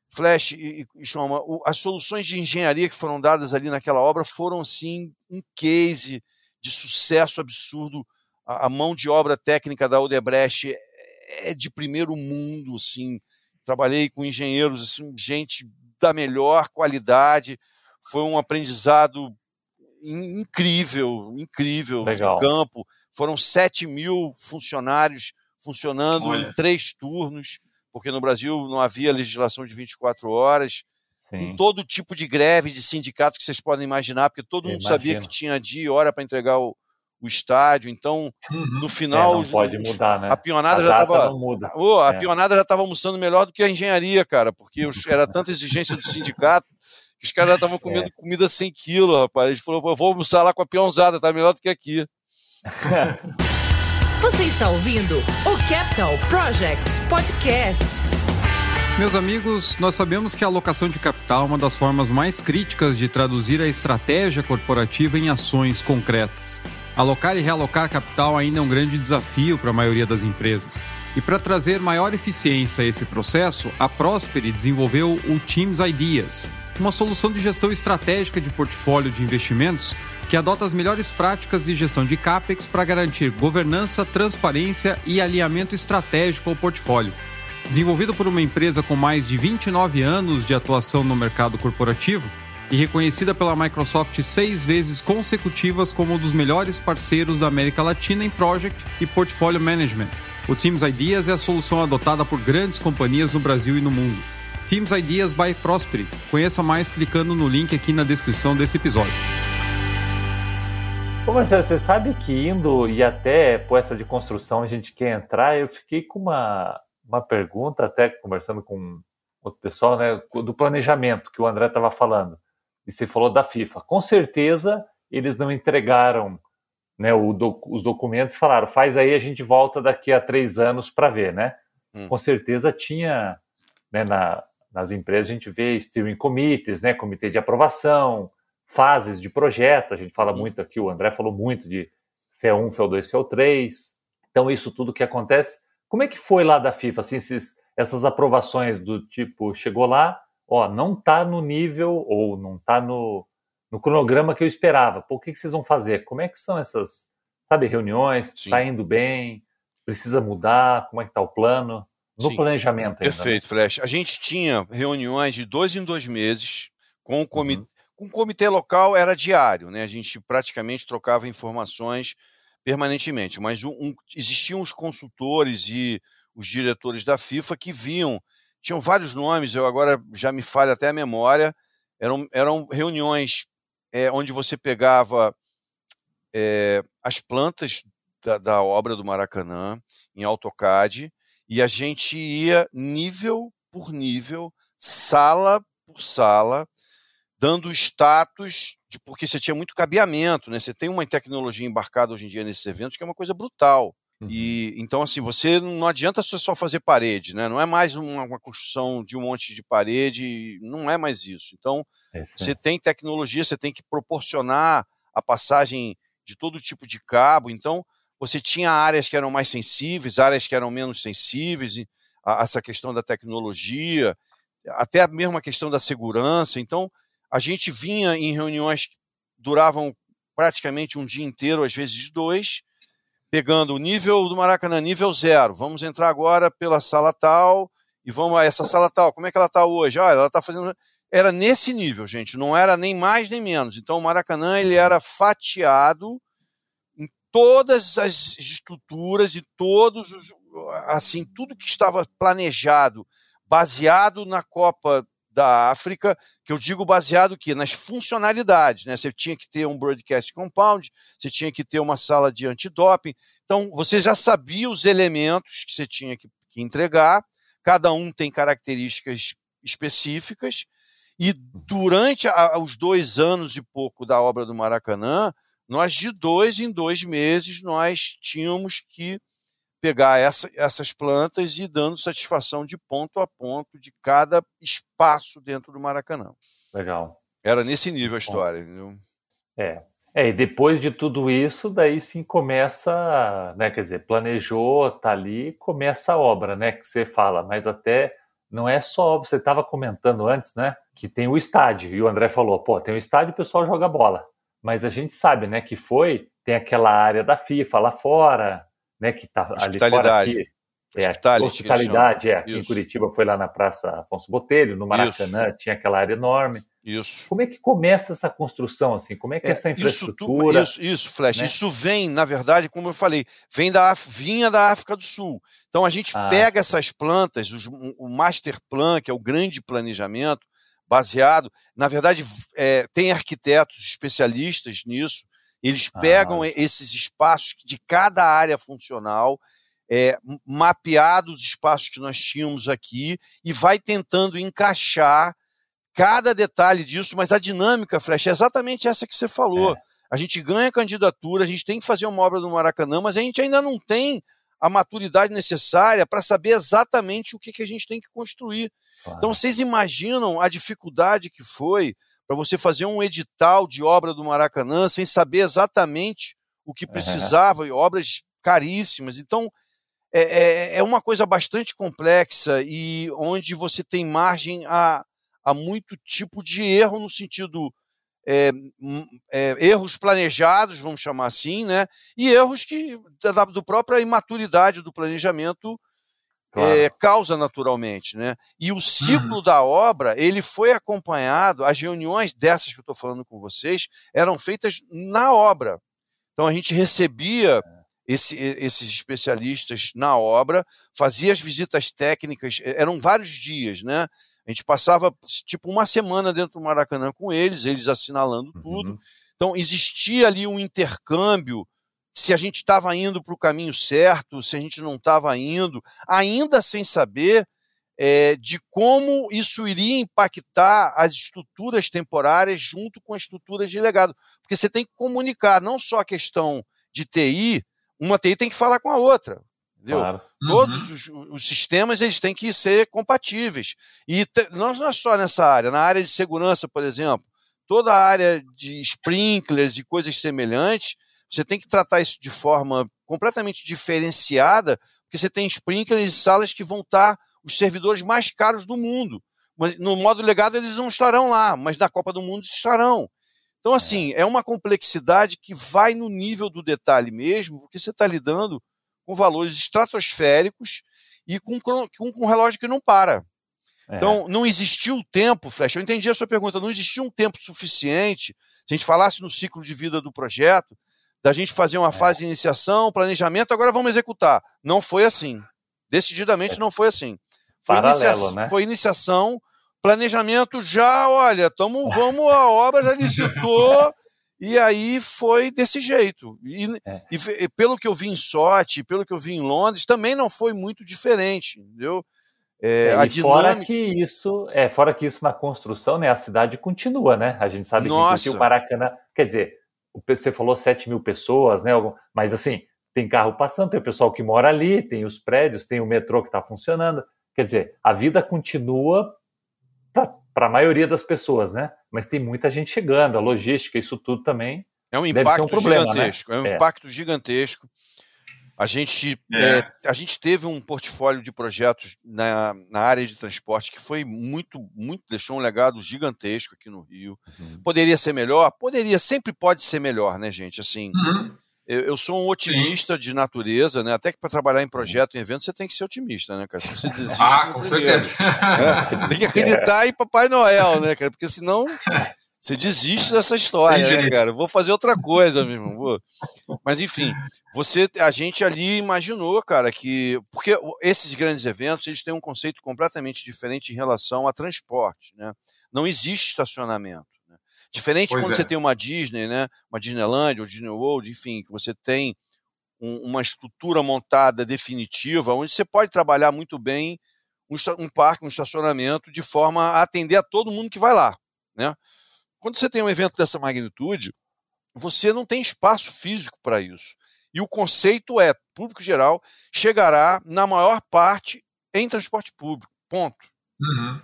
Flash e, e Chama, as soluções de engenharia que foram dadas ali naquela obra foram, assim, um case de sucesso absurdo. A, a mão de obra técnica da Odebrecht é, é de primeiro mundo, assim. Trabalhei com engenheiros, assim, gente da melhor qualidade. Foi um aprendizado incrível, incrível Legal. de campo. Foram 7 mil funcionários funcionando Olha. em três turnos, porque no Brasil não havia legislação de 24 horas. Sim. Em todo tipo de greve de sindicatos que vocês podem imaginar, porque todo mundo sabia que tinha dia e hora para entregar o, o estádio. Então, uhum. no final, é, não pode mudar, né? A pionada a já estava. Oh, a é. pionada já estava almoçando melhor do que a engenharia, cara, porque os, era tanta exigência do sindicato que os caras estavam *laughs* comendo é. comida sem quilo, rapaz. A gente falou, vou almoçar lá com a peãozada, tá melhor do que aqui. *laughs* Você está ouvindo o Capital Projects Podcast. Meus amigos, nós sabemos que a alocação de capital é uma das formas mais críticas de traduzir a estratégia corporativa em ações concretas. Alocar e realocar capital ainda é um grande desafio para a maioria das empresas. E para trazer maior eficiência a esse processo, a Prosperi desenvolveu o Teams Ideas, uma solução de gestão estratégica de portfólio de investimentos que adota as melhores práticas de gestão de CAPEX para garantir governança, transparência e alinhamento estratégico ao portfólio. Desenvolvido por uma empresa com mais de 29 anos de atuação no mercado corporativo e reconhecida pela Microsoft seis vezes consecutivas como um dos melhores parceiros da América Latina em Project e Portfolio Management. O Teams Ideas é a solução adotada por grandes companhias no Brasil e no mundo. Teams Ideas by Prosper. Conheça mais clicando no link aqui na descrição desse episódio. Ô Marcelo, você sabe que indo e até por essa de construção a gente quer entrar, eu fiquei com uma, uma pergunta, até conversando com outro pessoal, né, do planejamento que o André estava falando. E você falou da FIFA. Com certeza eles não entregaram né, do, os documentos e falaram, faz aí, a gente volta daqui a três anos para ver, né? Hum. Com certeza tinha, né, na, nas empresas a gente vê steering committees, né, comitê de aprovação, fases de projeto, a gente fala muito aqui, o André falou muito de FE1, FE2, FE3, então isso tudo que acontece. Como é que foi lá da FIFA, assim, esses, essas aprovações do tipo, chegou lá, ó, não está no nível ou não está no, no cronograma que eu esperava. Pô, o que, que vocês vão fazer? Como é que são essas, sabe, reuniões? Está indo bem? Precisa mudar? Como é que está o plano? No Sim. planejamento ainda. Né? Perfeito, né? Flash. A gente tinha reuniões de dois em dois meses com o comitê. Uhum. Com o comitê local era diário, né? A gente praticamente trocava informações permanentemente, mas um, um, existiam os consultores e os diretores da FIFA que viam, tinham vários nomes, eu agora já me falha até a memória, eram, eram reuniões é, onde você pegava é, as plantas da, da, obra do Maracanã em AutoCAD e a gente ia nível por nível, sala por sala, dando status, de, porque você tinha muito cabeamento, né? Você tem uma tecnologia embarcada hoje em dia nesses eventos que é uma coisa brutal. Uhum. E então assim, você não adianta só fazer parede, né? Não é mais uma, uma construção de um monte de parede, não é mais isso. Então, é, você tem tecnologia, você tem que proporcionar a passagem de todo tipo de cabo. Então, você tinha áreas que eram mais sensíveis, áreas que eram menos sensíveis, a, essa questão da tecnologia, até mesmo a questão da segurança. Então, a gente vinha em reuniões que duravam praticamente um dia inteiro, às vezes dois, pegando o nível do Maracanã, nível zero. Vamos entrar agora pela sala tal e vamos a essa sala tal. Como é que ela está hoje? Olha, ela está fazendo era nesse nível, gente, não era nem mais nem menos. Então o Maracanã ele era fatiado todas as estruturas e todos os assim, tudo que estava planejado, baseado na Copa da África, que eu digo baseado que nas funcionalidades, né? Você tinha que ter um broadcast compound, você tinha que ter uma sala de antidoping. Então, você já sabia os elementos que você tinha que, que entregar. Cada um tem características específicas e durante a, os dois anos e pouco da obra do Maracanã, nós de dois em dois meses nós tínhamos que pegar essa, essas plantas e dando satisfação de ponto a ponto de cada espaço dentro do Maracanã. Legal. Era nesse nível a história, entendeu? É. É, e depois de tudo isso, daí sim começa, né, quer dizer, planejou, tá ali, começa a obra, né, que você fala, mas até não é só, você estava comentando antes, né, que tem o estádio, e o André falou, pô, tem o estádio e o pessoal joga bola, mas a gente sabe, né, que foi, tem aquela área da FIFA lá fora, né, que tá ali fora aqui, é, hospitalidade, é, aqui Isso. em Curitiba foi lá na Praça Afonso Botelho, no Maracanã, Isso. tinha aquela área enorme. Isso. Como é que começa essa construção, assim? Como é que é, essa infraestrutura... Isso, isso, Flash, né? isso vem, na verdade, como eu falei, vem da, vinha da África do Sul. Então a gente ah, pega tá. essas plantas, os, o Master Plan, que é o grande planejamento, baseado, na verdade, é, tem arquitetos especialistas nisso, eles ah, pegam ah, esses espaços de cada área funcional, é, mapeado os espaços que nós tínhamos aqui e vai tentando encaixar cada detalhe disso, mas a dinâmica, Flash, é exatamente essa que você falou. É. A gente ganha candidatura, a gente tem que fazer uma obra do Maracanã, mas a gente ainda não tem a maturidade necessária para saber exatamente o que, que a gente tem que construir. Claro. Então, vocês imaginam a dificuldade que foi para você fazer um edital de obra do Maracanã sem saber exatamente o que precisava, e obras caríssimas. Então, é, é, é, uma coisa bastante complexa e onde você tem margem a, a muito tipo de erro no sentido é, é, erros planejados, vamos chamar assim, né? E erros que da, do própria imaturidade do planejamento claro. é, causa naturalmente, né? E o ciclo uhum. da obra ele foi acompanhado. As reuniões dessas que eu estou falando com vocês eram feitas na obra. Então a gente recebia esse, esses especialistas na obra, fazia as visitas técnicas, eram vários dias, né? A gente passava tipo uma semana dentro do Maracanã com eles, eles assinalando tudo. Uhum. Então existia ali um intercâmbio se a gente estava indo para o caminho certo, se a gente não estava indo, ainda sem saber é, de como isso iria impactar as estruturas temporárias junto com as estruturas de legado. Porque você tem que comunicar não só a questão de TI, uma TI tem que falar com a outra. Entendeu? Claro. Uhum. Todos os, os, sistemas eles têm que ser compatíveis. E te, não, não é só nessa área, na área de segurança, por exemplo, toda a área de sprinklers e coisas semelhantes, você tem que tratar isso de forma completamente diferenciada, porque você tem sprinklers e salas que vão estar os servidores mais caros do mundo. Mas no modo legado eles não estarão lá, mas na Copa do Mundo estarão. Então, assim, é uma complexidade que vai no nível do detalhe mesmo, porque você está lidando com valores estratosféricos e com, com, com um relógio que não para. É. Então, não existiu tempo, Flash. Eu entendi a sua pergunta. Não existiu um tempo suficiente, se a gente falasse no ciclo de vida do projeto, da gente fazer uma é. fase de iniciação, planejamento, agora vamos executar. Não foi assim. Decididamente é. não foi assim. Foi, Paralelo, inicia né? foi iniciação, planejamento já, olha, tamo, vamos, a obra já licitou, *laughs* e aí foi desse jeito. E, é. e, e, pelo que eu vi em Sorte, pelo que eu vi em Londres, também não foi muito diferente, entendeu? É, é, a dinâmica... Fora que isso, é, fora que isso na construção, né, a cidade continua, né? A gente sabe Nossa. que o Maracanã, quer dizer, você falou 7 mil pessoas, né? Mas assim, tem carro passando, tem o pessoal que mora ali, tem os prédios, tem o metrô que está funcionando. Quer dizer, a vida continua para a maioria das pessoas, né? Mas tem muita gente chegando, a logística, isso tudo também. É um impacto um problema, né? gigantesco. Né? É um é. impacto gigantesco. A gente, é. É, a gente teve um portfólio de projetos na, na área de transporte que foi muito, muito, deixou um legado gigantesco aqui no Rio. Uhum. Poderia ser melhor? Poderia, sempre pode ser melhor, né, gente? Assim, uhum. Eu, eu, sou um otimista Sim. de natureza, né? Até que para trabalhar em projeto, em evento, você tem que ser otimista, né, cara? Se você *laughs* desiste. ah, com certeza. É, tem que acreditar em Papai Noel, né, cara? Porque senão. Você desiste dessa história, né, cara? Vou fazer outra coisa, meu irmão. Vou. Mas enfim, você, a gente ali imaginou, cara, que porque esses grandes eventos eles têm um conceito completamente diferente em relação a transporte, né? Não existe estacionamento. Diferente pois quando é. você tem uma Disney, né? Uma Disneyland ou Disney World, enfim, que você tem um, uma estrutura montada definitiva, onde você pode trabalhar muito bem um, um parque, um estacionamento, de forma a atender a todo mundo que vai lá, né? Quando você tem um evento dessa magnitude, você não tem espaço físico para isso. E o conceito é: público geral chegará na maior parte em transporte público. Ponto. Uhum.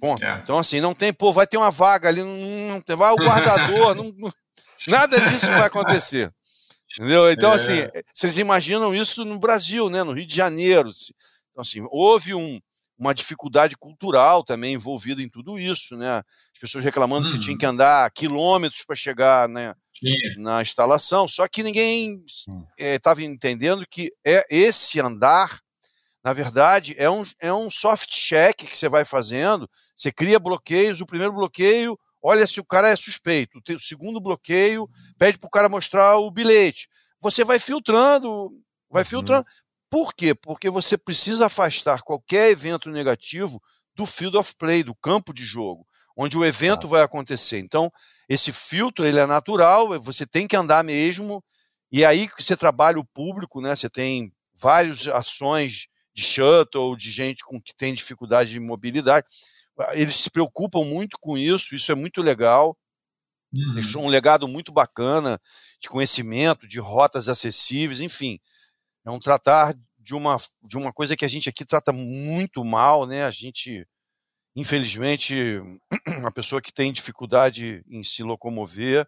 Ponto. É. Então, assim, não tem, pô, vai ter uma vaga ali, não, não vai o guardador, não, nada disso vai acontecer. Entendeu? Então, é. assim, vocês imaginam isso no Brasil, né? no Rio de Janeiro. Então, assim, houve um, uma dificuldade cultural também envolvida em tudo isso, né? As pessoas reclamando hum. que você tinha uhum. que andar quilômetros para chegar né, na instalação, só que ninguém estava é, entendendo que é esse andar, na verdade, é um, é um soft check que você vai fazendo, você cria bloqueios, o primeiro bloqueio, olha se o cara é suspeito, o segundo bloqueio pede para o cara mostrar o bilhete. Você vai filtrando, vai uhum. filtrando, por quê? Porque você precisa afastar qualquer evento negativo do field of play, do campo de jogo, onde o evento ah. vai acontecer. Então, esse filtro ele é natural, você tem que andar mesmo, e aí que você trabalha o público, né? Você tem várias ações de shuttle, de gente com que tem dificuldade de mobilidade. Eles se preocupam muito com isso, isso é muito legal. Uhum. Deixou um legado muito bacana de conhecimento, de rotas acessíveis, enfim. É um tratar de uma, de uma coisa que a gente aqui trata muito mal, né? A gente, infelizmente, *clears throat* a pessoa que tem dificuldade em se locomover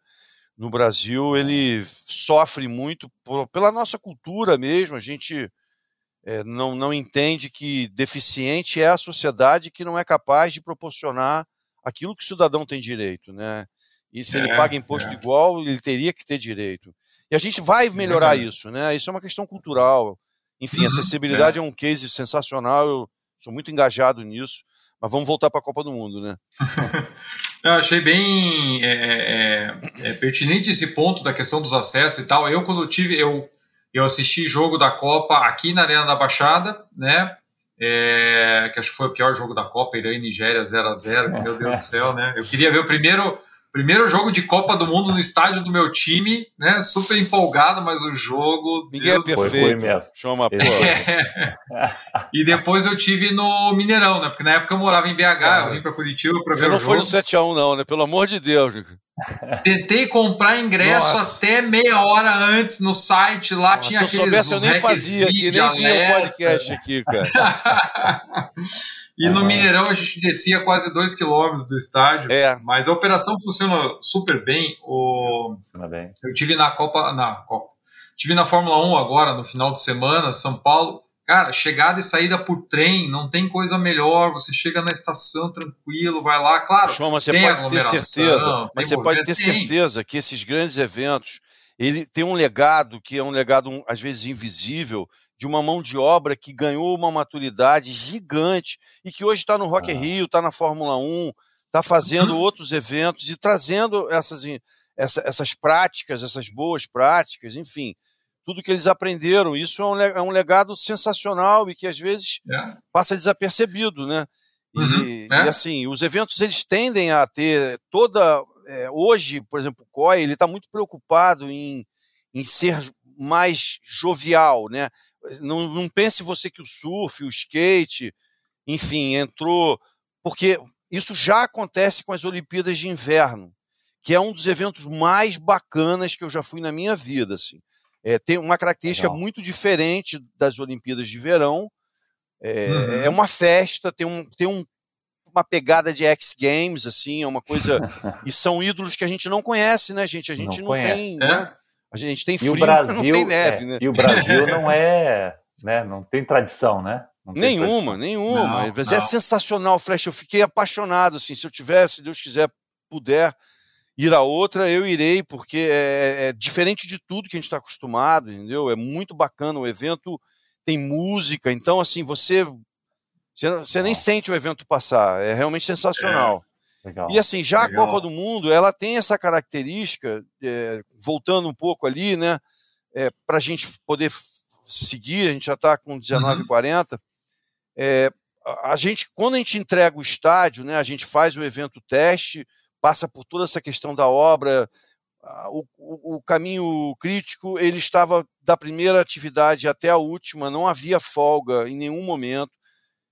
no Brasil, ele sofre muito por, pela nossa cultura mesmo. A gente é, não, não entende que deficiente é a sociedade que não é capaz de proporcionar aquilo que o cidadão tem direito, né? E se é, ele paga imposto é. igual, ele teria que ter direito. E a gente vai melhorar isso, né? Isso é uma questão cultural. Enfim, uhum, acessibilidade é. é um case sensacional, eu sou muito engajado nisso. Mas vamos voltar para a Copa do Mundo, né? *laughs* eu achei bem é, é, é, pertinente esse ponto da questão dos acessos e tal. Eu, quando eu tive, eu Eu assisti jogo da Copa aqui na Arena da Baixada, né? É, que acho que foi o pior jogo da Copa, Irã e Nigéria 0 a 0 meu Deus do céu, né? Eu queria ver o primeiro Primeiro jogo de Copa do Mundo no estádio do meu time, né? Super empolgado, mas o jogo. Ninguém é Deus é perfeito. Foi, foi Chama é. E depois eu tive no Mineirão, né? Porque na época eu morava em BH, ah, eu vim para Curitiba para ver o jogo. Você não foi no 7x1, não, né? Pelo amor de Deus, Tentei comprar ingresso Nossa. até meia hora antes no site, lá Nossa, tinha aqueles. Se eu soubesse, eu nem fazia aqui, nem vinha o podcast aqui, cara. *laughs* E no Mineirão a gente descia quase dois quilômetros do estádio. É. Mas a operação funciona super bem. O... Funciona bem. Eu tive na Copa, na Copa. Tive na Fórmula 1 agora, no final de semana, São Paulo. Cara, chegada e saída por trem, não tem coisa melhor. Você chega na estação tranquilo, vai lá, claro. Chama, você pode ter certeza, mas você pode ter certeza que esses grandes eventos, ele tem um legado que é um legado às vezes invisível de uma mão de obra que ganhou uma maturidade gigante e que hoje está no Rock ah. Rio, está na Fórmula 1, está fazendo uhum. outros eventos e trazendo essas, essa, essas práticas, essas boas práticas, enfim, tudo que eles aprenderam. Isso é um, é um legado sensacional e que às vezes é. passa desapercebido, né? Uhum. E, é. e, assim, os eventos eles tendem a ter toda. É, hoje, por exemplo, o COI ele está muito preocupado em, em ser mais jovial, né? Não, não pense você que o surf, o skate, enfim, entrou. Porque isso já acontece com as Olimpíadas de Inverno, que é um dos eventos mais bacanas que eu já fui na minha vida. Assim. É, tem uma característica Legal. muito diferente das Olimpíadas de Verão. É, uhum. é uma festa, tem, um, tem um, uma pegada de X Games, assim, é uma coisa. e são ídolos que a gente não conhece, né, gente? A gente não, não tem. Né? É? A gente tem frio, e o *laughs* Brasil, não tem neve, é, né? E o Brasil não é, né? Não tem tradição, né? Tem nenhuma, tradição. nenhuma. Não, Mas é não. é sensacional, Flash. Eu fiquei apaixonado, assim. Se eu tiver, se Deus quiser, puder ir a outra, eu irei, porque é, é, é diferente de tudo que a gente está acostumado, entendeu? É muito bacana. O evento tem música, então, assim, você você, você nem sente o evento passar. É realmente sensacional. Legal. E assim, já Legal. a Copa do Mundo, ela tem essa característica, é, voltando um pouco ali, né, é, para a gente poder seguir, a gente já está com 19h40, uhum. é, a gente, quando a gente entrega o estádio, né, a gente faz o evento teste, passa por toda essa questão da obra, o, o, o, caminho crítico ele estava da primeira atividade até a última, não havia folga em nenhum momento.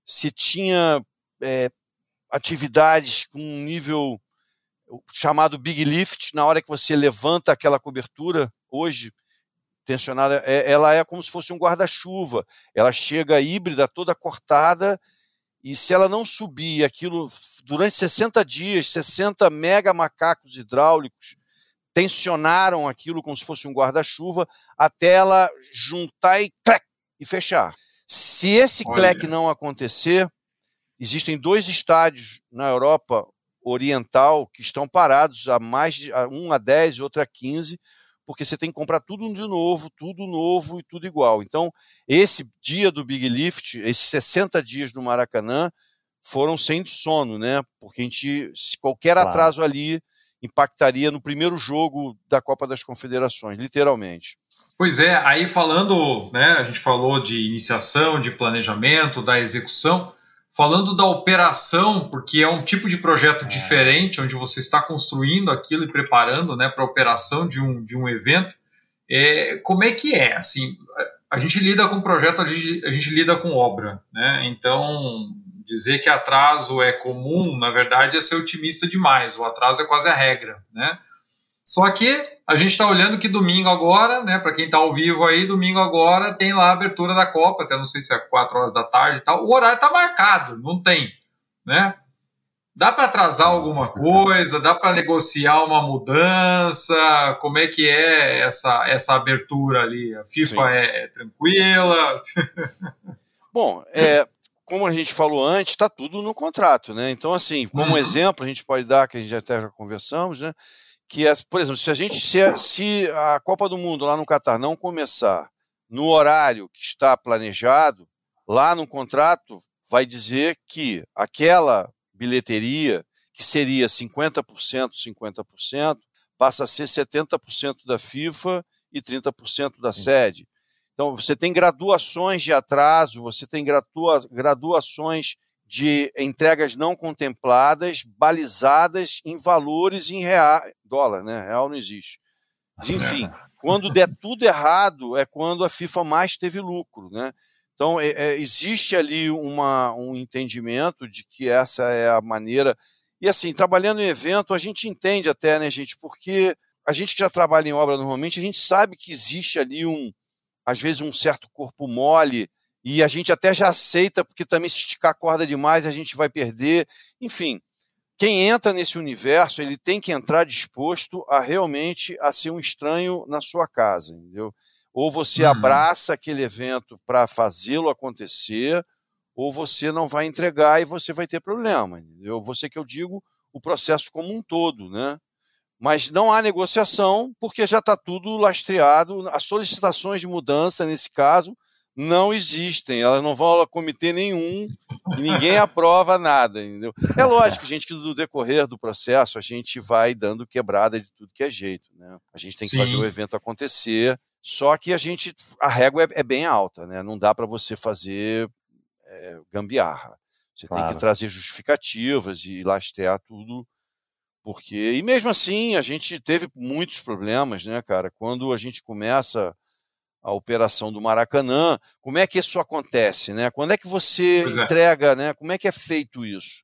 Se tinha é, atividades com um nível chamado Big Lift, na hora que você levanta aquela cobertura, hoje, tensionada, é, ela é como se fosse um guarda-chuva. Ela chega híbrida, toda cortada, e se ela não subir aquilo durante 60 dias, 60 mega macacos hidráulicos tensionaram aquilo como se fosse um guarda-chuva até ela juntar e, clac, e fechar. Se esse clec não acontecer, Existem dois estádios na Europa Oriental que estão parados há mais de um a 10 e outro a 15, porque você tem que comprar tudo de novo, tudo novo e tudo igual. Então, esse dia do Big Lift, esses 60 dias no Maracanã, foram sem sono, né? Porque a gente, qualquer claro. atraso ali impactaria no primeiro jogo da Copa das Confederações, literalmente. Pois é, aí falando, né, a gente falou de iniciação, de planejamento, da execução, falando da operação, porque é um tipo de projeto é. diferente, onde você está construindo aquilo e preparando né, para a operação de um, de um evento. É, como é que é? Assim, a gente lida com projeto, a gente, a gente lida com obra. Né? Então, dizer que atraso é comum, na verdade, é ser otimista demais. O atraso é quase a regra. Né? Só que a gente está olhando que domingo agora, né, para quem está ao vivo aí, domingo agora tem lá a abertura da Copa, até não sei se é 4 horas da tarde e tal. O horário está marcado, não tem, né? Dá para atrasar alguma coisa? Dá para negociar uma mudança? Como é que é essa, essa abertura ali? A FIFA é, é, tranquila? *laughs* Bom, é, como a gente falou antes, está tudo no contrato, né? Então, assim, como uhum. exemplo, a gente pode dar, que a gente até já conversamos, né? Que, as, por exemplo, se a gente se, se a Copa do Mundo lá no Catar não começar no horário que está planejado, lá no contrato vai dizer que aquela bilheteria que seria 50%, 50%, passa a ser 70% da FIFA e 30% da sede. Então, você tem graduações de atraso, você tem gradua, graduações de entregas não contempladas, balizadas em valores em real, dólar, né? Real não existe. Enfim, *laughs* quando der tudo errado é quando a FIFA mais teve lucro, né? Então é, é, existe ali uma, um entendimento de que essa é a maneira. E assim, trabalhando em evento, a gente entende até, né, gente? Porque a gente que já trabalha em obra normalmente, a gente sabe que existe ali um, às vezes, um certo corpo mole e a gente até já aceita, porque também se esticar a corda demais a gente vai perder. Enfim, quem entra nesse universo, ele tem que entrar disposto a realmente a ser um estranho na sua casa, entendeu? Ou você uhum. abraça aquele evento para fazê-lo acontecer, ou você não vai entregar e você vai ter problema, entendeu? Você que eu digo o processo como um todo, né? Mas não há negociação, porque já está tudo lastreado. As solicitações de mudança, nesse caso, não existem, elas não vão a comitê nenhum e ninguém aprova nada, entendeu? É lógico, gente, que no decorrer do processo a gente vai dando quebrada de tudo que é jeito, né? A gente tem que Sim. fazer o evento acontecer, só que a gente, a régua é, é bem alta, né? Não dá para você fazer é, gambiarra. Você claro. tem que trazer justificativas e lastrear tudo, porque e mesmo assim a gente teve muitos problemas, né, cara? Quando a gente começa a operação do Maracanã. Como é que isso acontece? Né? Quando é que você é. entrega? Né? Como é que é feito isso?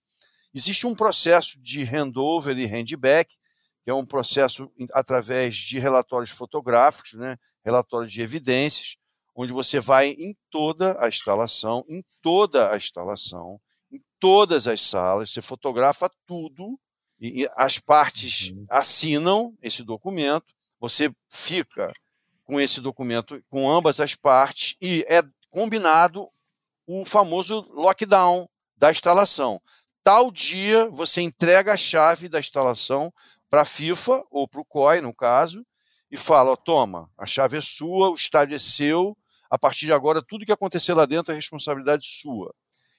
Existe um processo de handover e handback, que é um processo através de relatórios fotográficos, né? relatórios de evidências, onde você vai em toda a instalação, em toda a instalação, em todas as salas, você fotografa tudo, e as partes uhum. assinam esse documento, você fica com esse documento, com ambas as partes, e é combinado o famoso lockdown da instalação. Tal dia você entrega a chave da instalação para a FIFA, ou para o COI, no caso, e fala: ó, toma, a chave é sua, o estádio é seu, a partir de agora, tudo que acontecer lá dentro é responsabilidade sua.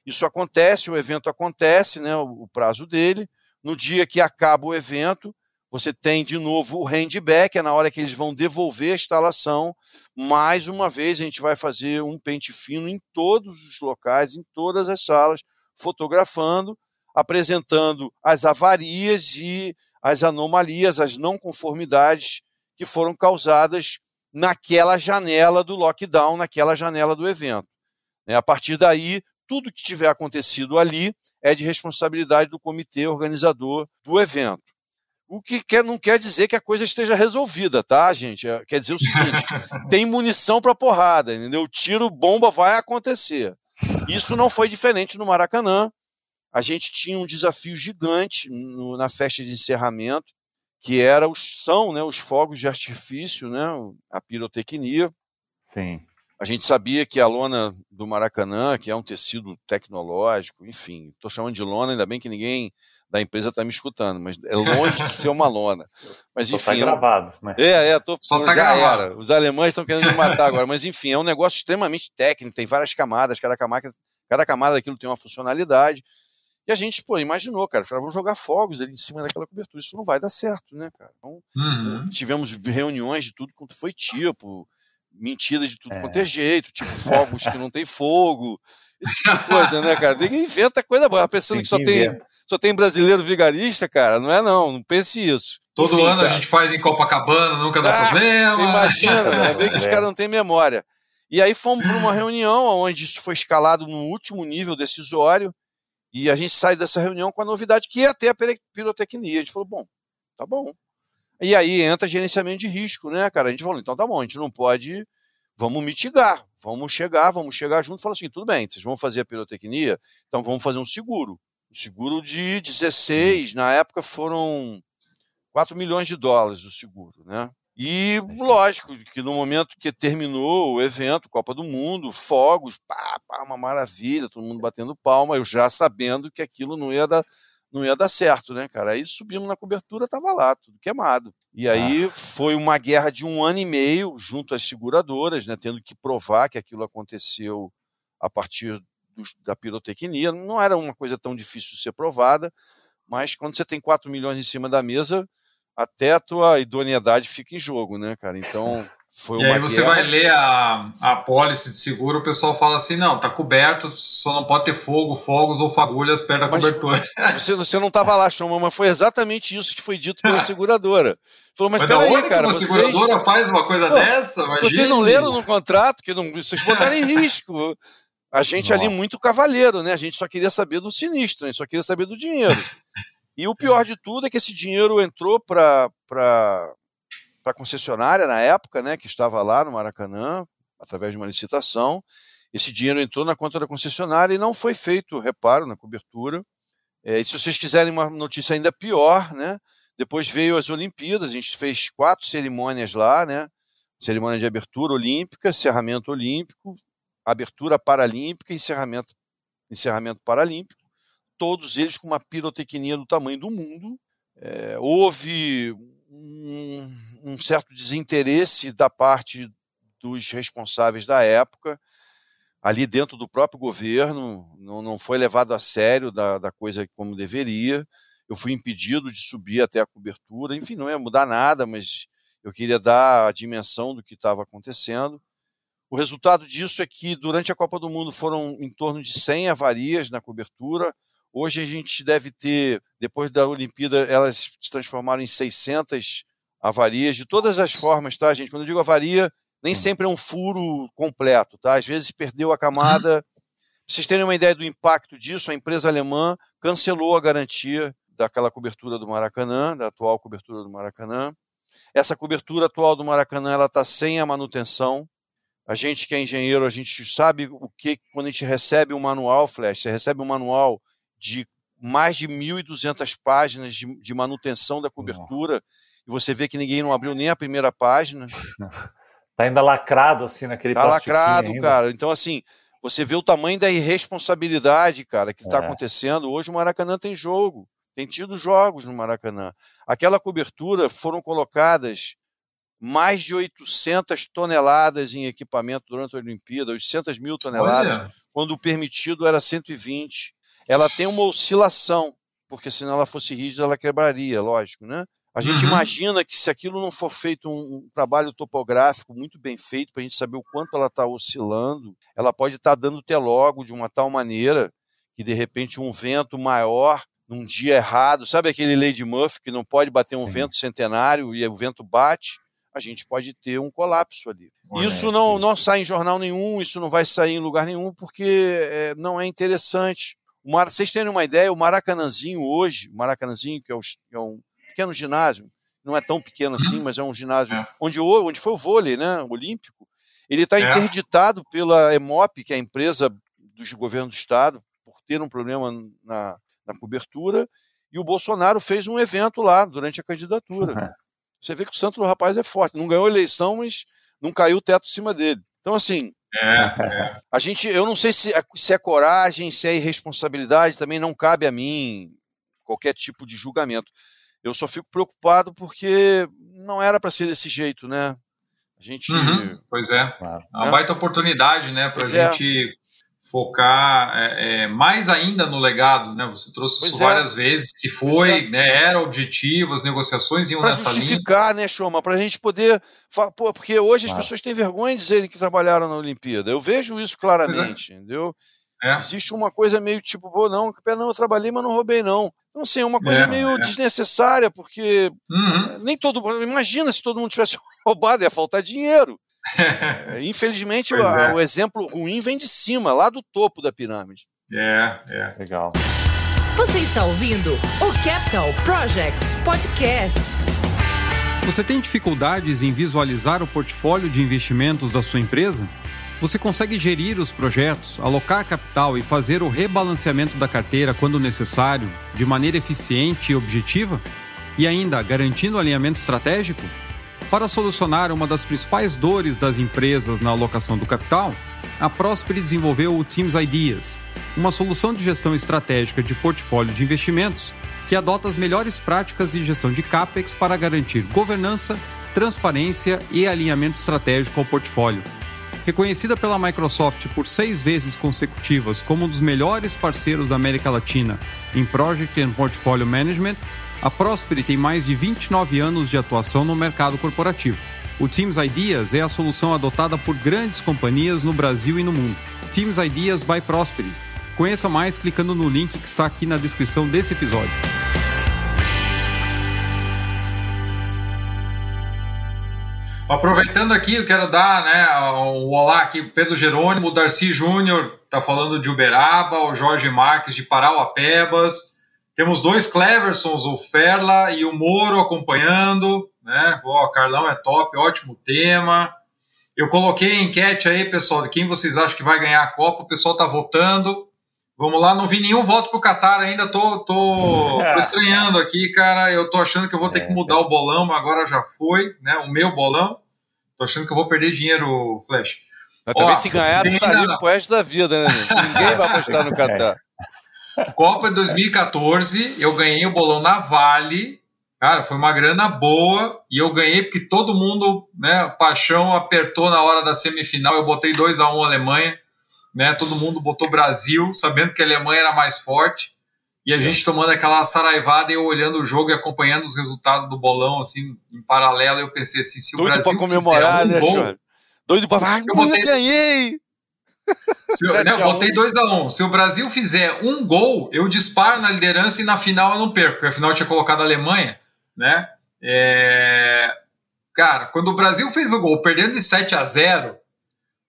Isso acontece, o evento acontece, né, o prazo dele. No dia que acaba o evento, você tem de novo o handback, é na hora que eles vão devolver a instalação. Mais uma vez, a gente vai fazer um pente fino em todos os locais, em todas as salas, fotografando, apresentando as avarias e as anomalias, as não conformidades que foram causadas naquela janela do lockdown, naquela janela do evento. A partir daí, tudo que tiver acontecido ali é de responsabilidade do comitê organizador do evento. O que quer, não quer dizer que a coisa esteja resolvida, tá, gente? É, quer dizer o seguinte: *laughs* tem munição para porrada, entendeu? Tiro, bomba vai acontecer. Isso não foi diferente no Maracanã. A gente tinha um desafio gigante no, na festa de encerramento, que era os são, né, os fogos de artifício, né, a pirotecnia. Sim. A gente sabia que a lona do Maracanã, que é um tecido tecnológico, enfim, estou chamando de lona, ainda bem que ninguém da empresa está me escutando, mas é longe de ser uma lona. Mas tá enfim. Só gravado, né? É, é, tô, Só tá já gravado. era. Os alemães estão querendo me matar agora, mas enfim, é um negócio extremamente técnico, tem várias camadas, cada camada, cada camada daquilo tem uma funcionalidade. E a gente, pô, imaginou, cara, vamos jogar fogos ali em cima daquela cobertura. Isso não vai dar certo, né, cara? Então, uhum. tivemos reuniões de tudo quanto foi tipo, mentiras de tudo é. quanto é jeito, tipo fogos que não tem fogo, esse tipo de coisa, né, cara? Ninguém inventa coisa boa, pensando tem que, que só tem só tem brasileiro vigarista, cara. Não é não, não pense isso. Todo Enfim, ano cara. a gente faz em Copacabana, nunca dá ah, problema. Você imagina, né? Bem que os é. caras não têm memória. E aí fomos para uma reunião onde isso foi escalado no último nível decisório. E a gente sai dessa reunião com a novidade que ia ter a pirotecnia. A gente falou, bom, tá bom. E aí entra gerenciamento de risco, né, cara? A gente falou, então tá bom, a gente não pode, vamos mitigar, vamos chegar, vamos chegar junto. Falou assim, tudo bem, vocês vão fazer a pirotecnia, então vamos fazer um seguro seguro de 16, na época foram 4 milhões de dólares o seguro, né? E lógico que no momento que terminou o evento, Copa do Mundo, fogos, pá, pá, uma maravilha, todo mundo batendo palma, eu já sabendo que aquilo não ia dar, não ia dar certo, né, cara? Aí subimos na cobertura, tava lá, tudo queimado. E aí ah. foi uma guerra de um ano e meio junto às seguradoras, né, tendo que provar que aquilo aconteceu a partir da pirotecnia. Não era uma coisa tão difícil de ser provada, mas quando você tem 4 milhões em cima da mesa, até a tua idoneidade fica em jogo, né, cara? Então *laughs* Foi e aí você guerra. vai ler a, a apólice de seguro, o pessoal fala assim, não, tá coberto, só não pode ter fogo, fogos ou fagulhas perto da mas cobertura. *laughs* Você, você não estava lá, Chama, mas foi exatamente isso que foi dito pela *laughs* seguradora. Falou, mas, mas peraí, cara, uma vocês... seguradora faz uma coisa Pô, dessa? Imagine. Vocês não leram no contrato que não, vocês botaram em *laughs* risco. A gente Nossa. ali muito cavalheiro, né? A gente só queria saber do sinistro, a gente só queria saber do dinheiro. E o pior de tudo é que esse dinheiro entrou para para a concessionária na época, né, que estava lá no Maracanã, através de uma licitação. Esse dinheiro entrou na conta da concessionária e não foi feito reparo na cobertura. É, e se vocês quiserem uma notícia ainda pior, né, depois veio as Olimpíadas, a gente fez quatro cerimônias lá, né, cerimônia de abertura olímpica, encerramento olímpico, abertura paralímpica e encerramento, encerramento paralímpico, todos eles com uma pirotecnia do tamanho do mundo. É, houve um, um certo desinteresse da parte dos responsáveis da época, ali dentro do próprio governo, não, não foi levado a sério da, da coisa como deveria. Eu fui impedido de subir até a cobertura, enfim, não ia mudar nada, mas eu queria dar a dimensão do que estava acontecendo. O resultado disso é que durante a Copa do Mundo foram em torno de 100 avarias na cobertura, Hoje a gente deve ter, depois da Olimpíada, elas se transformaram em 600 avarias, de todas as formas, tá, gente? Quando eu digo avaria, nem hum. sempre é um furo completo, tá? Às vezes perdeu a camada. Pra vocês terem uma ideia do impacto disso, a empresa alemã cancelou a garantia daquela cobertura do Maracanã, da atual cobertura do Maracanã. Essa cobertura atual do Maracanã, ela está sem a manutenção. A gente que é engenheiro, a gente sabe o que, quando a gente recebe um manual, Flash, você recebe um manual de mais de 1.200 páginas de, de, manutenção da cobertura, e você vê que ninguém não abriu nem a primeira página. *laughs* Tá ainda lacrado assim naquele Tá lacrado, ainda. cara. Então, assim, você vê o tamanho da irresponsabilidade, cara, que está é. acontecendo. Hoje o Maracanã tem jogo, tem tido jogos no Maracanã. Aquela cobertura foram colocadas mais de 800 toneladas em equipamento durante a Olimpíada, 800 mil toneladas, Olha. quando o permitido era 120 ela tem uma oscilação, porque se ela fosse rígida, ela quebraria, lógico, né? A gente uhum. imagina que se aquilo não for feito um, um trabalho topográfico muito bem feito, para a gente saber o quanto ela está oscilando, ela pode estar tá dando logo de uma tal maneira que, de repente, um vento maior num dia errado, sabe aquele Lady Murphy que não pode bater um Sim. vento centenário e o vento bate? A gente pode ter um colapso ali. isso não, não sai em jornal nenhum, isso não vai sair em lugar nenhum, porque é, não é interessante. O Mar... Vocês terem uma ideia, o Maracanãzinho hoje, o Maracanãzinho, que é, o... é um pequeno ginásio, não é tão pequeno assim, mas é um ginásio é. onde, onde foi o vôlei né, olímpico, ele está é. interditado pela EMOP, que é a empresa do governo do estado, por ter um problema na, na cobertura, e o Bolsonaro fez um evento lá durante a candidatura. Uhum. Você vê que o santo do rapaz é forte. Não ganhou eleição, mas não caiu o teto em cima dele. Então, assim, é, é. A gente, eu não sei se é, se é coragem, se é irresponsabilidade, também não cabe a mim qualquer tipo de julgamento. Eu só fico preocupado porque não era para ser desse jeito, né? A gente. Uhum, pois é. Claro. É uma baita oportunidade, né, para a é. gente focar é, é, mais ainda no legado, né? Você trouxe pois isso é. várias vezes, que foi, é. né? Era objetivo, as negociações iam pra nessa linha. Para justificar, né, Choma? Para a gente poder, falar, pô, porque hoje as pessoas têm vergonha de dizerem que trabalharam na Olimpíada. Eu vejo isso claramente, entendeu? É. Existe uma coisa meio tipo, pô, não, não, eu trabalhei, mas não roubei, não. Então, assim, é uma coisa é, meio é. desnecessária, porque uhum. nem todo Imagina se todo mundo tivesse *laughs* roubado, ia faltar dinheiro. *laughs* É, infelizmente, o, é. o, exemplo ruim vem de cima, lá do topo da pirâmide. É, é. Legal. Você está ouvindo o Capital Projects Podcast. Você tem dificuldades em visualizar o portfólio de investimentos da sua empresa? Você consegue gerir os projetos, alocar capital e fazer o rebalanceamento da carteira quando necessário, de maneira eficiente e objetiva? E ainda garantindo alinhamento estratégico? Para solucionar uma das principais dores das empresas na alocação do capital, a Prosper desenvolveu o Teams Ideas, uma solução de gestão estratégica de portfólio de investimentos que adota as melhores práticas de gestão de CAPEX para garantir governança, transparência e alinhamento estratégico ao portfólio. Reconhecida pela Microsoft por seis vezes consecutivas como um dos melhores parceiros da América Latina em Project and Portfolio Management, a Prosper tem mais de 29 anos de atuação no mercado corporativo. O Teams Ideas é a solução adotada por grandes companhias no Brasil e no mundo. Teams Ideas by Prosperity. Conheça mais clicando no link que está aqui na descrição desse episódio. Aproveitando aqui, eu quero dar né, um olá aqui Pedro Jerônimo, o Darcy Júnior, está falando de Uberaba, o Jorge Marques de Parauapebas. Temos dois Cleversons, o Ferla e o Moro acompanhando né? Carlão é top, ótimo tema. Eu coloquei a enquete aí, pessoal, de quem vocês acham que vai ganhar a Copa. O pessoal tá votando. Vamos lá, não vi nenhum voto pro Qatar ainda, tô, tô, *laughs* tô estranhando aqui, cara. Eu tô achando que eu vou ter que é. mudar o bolão, mas agora já foi, né? O meu bolão. Tô achando que eu vou perder dinheiro, Flash. Mas também Ó, se ganhar, tu tá livre pro resto da vida, né? Ninguém vai apostar no *laughs* Qatar. Copa 2014, eu ganhei o bolão na Vale, Cara, foi uma grana boa e eu ganhei porque todo mundo, né, paixão apertou na hora da semifinal. Eu botei 2 a 1 um Alemanha, né? Todo mundo botou Brasil, sabendo que a Alemanha era mais forte. E a gente tomando aquela saraivada e eu olhando o jogo e acompanhando os resultados do bolão assim em paralelo, eu pensei assim, se o Doido Brasil pra comemorar, um né, gol, Doido pra falar, eu, botei... ganhei. Se eu, né, eu botei 2x1. Um. Se o Brasil fizer um gol, eu disparo na liderança e na final eu não perco, porque afinal eu tinha colocado a Alemanha né? É... Cara, quando o Brasil fez o gol, perdendo de 7 a 0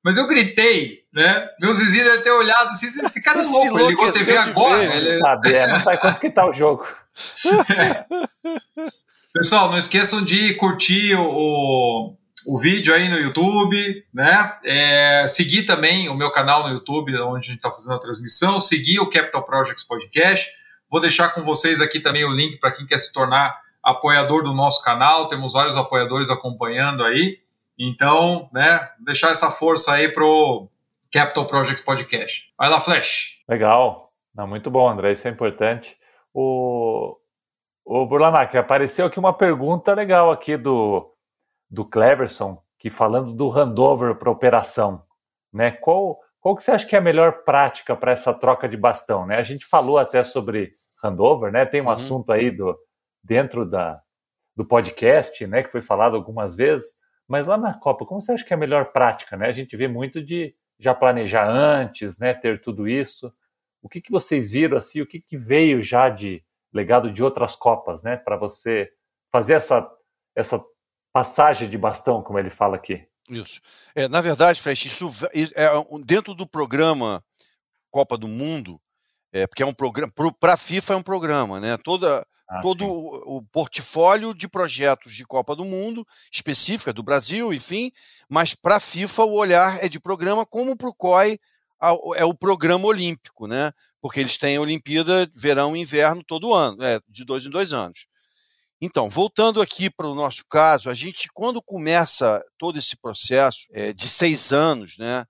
mas eu gritei, né? Meus vizinhos devem ter olhado assim, esse cara é louco, ele ligou a TV agora. Ver, ele... Sabe, é, não sabe quanto que tá o jogo. *laughs* Pessoal, não esqueçam de curtir o, o vídeo aí no YouTube, né? É, seguir também o meu canal no YouTube, onde a gente está fazendo a transmissão, seguir o Capital Projects Podcast. Vou deixar com vocês aqui também o link para quem quer se tornar apoiador do nosso canal, temos vários apoiadores acompanhando aí. Então, né, deixar essa força aí pro Capital Projects Podcast. Vai lá, Flash. Legal. Não, muito bom, André, isso é importante. O, o Burlanac, apareceu aqui uma pergunta legal aqui do, do Cleverson, que falando do handover para operação, né? Qual, qual que você acha que é a melhor prática para essa troca de bastão, né? A gente falou até sobre handover, né? Tem um uhum. assunto aí do, dentro da, do podcast, né, que foi falado algumas vezes, mas lá na Copa, como você acha que é a melhor prática, né? A gente vê muito de já planejar antes, né, ter tudo isso. O que, que vocês viram assim, o que, que veio já de legado de outras Copas, né, para você fazer essa essa passagem de bastão, como ele fala aqui? Isso. É, na verdade, Flash, isso é dentro do programa Copa do Mundo, é, porque é um programa para a FIFA é um programa, né? Toda ah, todo o, o portfólio de projetos de Copa do Mundo, específica do Brasil, enfim, mas para a FIFA o olhar é de programa, como para o COI é o programa olímpico, né? Porque eles têm Olimpíada verão e inverno todo ano, é, de dois em dois anos. Então, voltando aqui para o nosso caso, a gente, quando começa todo esse processo é, de seis anos né,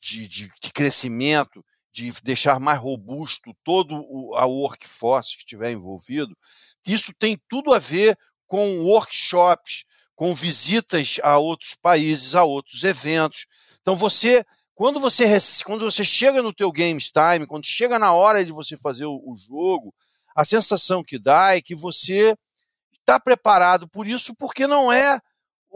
de, de, de crescimento, de deixar mais robusto todo o, a workforce que estiver envolvido, isso tem tudo a ver com workshops, com visitas a outros países, a outros eventos. Então você, quando você quando você chega no teu games time, quando chega na hora de você fazer o, o jogo, a sensação que dá é que você está preparado por isso, porque não é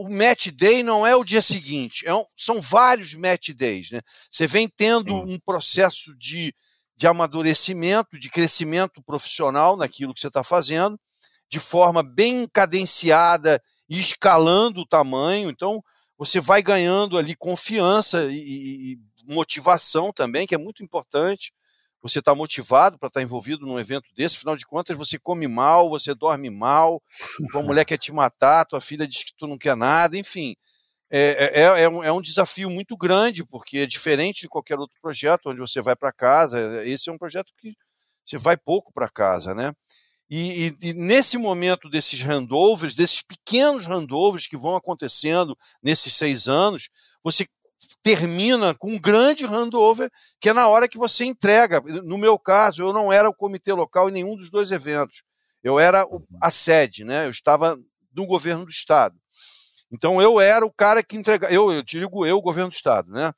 o match day não é o dia seguinte, é um, são vários match days. Né? Você vem tendo Sim. um processo de, de amadurecimento, de crescimento profissional naquilo que você está fazendo, de forma bem cadenciada e escalando o tamanho. Então, você vai ganhando ali confiança e, e motivação também, que é muito importante você está motivado para estar tá envolvido num evento desse, afinal de contas você come mal, você dorme mal, *laughs* tua mulher quer te matar, tua filha diz que tu não quer nada, enfim. É, é, é, é um, é um desafio muito grande, porque é diferente de qualquer outro projeto onde você vai para casa. Esse é um projeto que você vai pouco para casa, né? E, e, e, nesse momento desses handovers, desses pequenos handovers que vão acontecendo nesses seis anos, você termina com um grande handover, que é na hora que você entrega. No meu caso, eu não era o comitê local em nenhum dos dois eventos. Eu era a sede, né? Eu estava no governo do estado. Então eu era o cara que entregava, eu, eu digo eu, o governo do estado, né?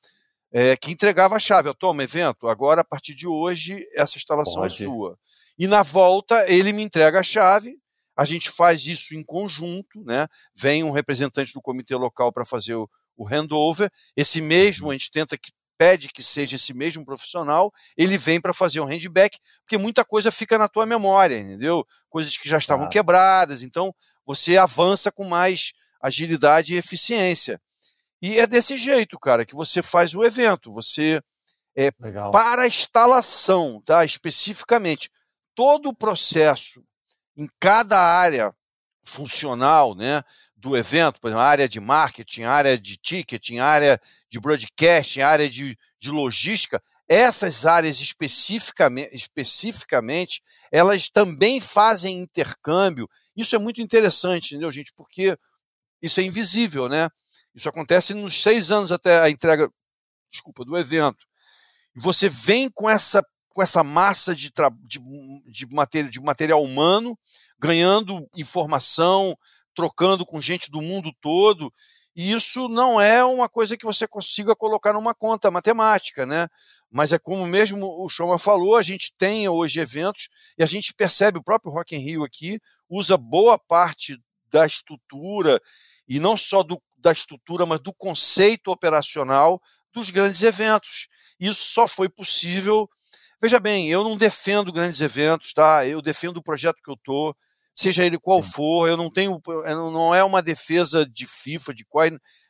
É, que entregava a chave. Eu tomo evento, agora a partir de hoje essa instalação é Pode. é sua. E na volta ele me entrega a chave, a gente faz isso em conjunto, né? Vem um representante do comitê local para fazer o, o handover, esse mesmo a gente tenta que pede que seja esse mesmo profissional, ele vem para fazer um handback, porque muita coisa fica na tua memória, entendeu? Coisas que já estavam ah. quebradas, então você avança com mais agilidade e eficiência. E é desse jeito, cara, que você faz o evento. Você é Legal. para a instalação, tá? Especificamente, todo o processo em cada área funcional, né, do evento, por exemplo, área de marketing, área de ticketing, área de broadcasting, área de, de logística, essas áreas especificamente, especificamente, elas também fazem intercâmbio. Isso é muito interessante, entendeu, gente? Porque isso é invisível, né? Isso acontece nos seis anos até a entrega, desculpa, do evento. Você vem com essa, com essa massa de, de, de, material, de material humano, ganhando informação, trocando com gente do mundo todo. E isso não é uma coisa que você consiga colocar numa conta matemática, né? Mas é como mesmo o Choma falou, a gente tem hoje eventos e a gente percebe, o próprio Rock in Rio aqui usa boa parte da estrutura, e não só do, da estrutura, mas do conceito operacional dos grandes eventos. Isso só foi possível. Veja bem, eu não defendo grandes eventos, tá? Eu defendo o projeto que eu estou seja ele qual for, eu não tenho, não é uma defesa de FIFA, de qual,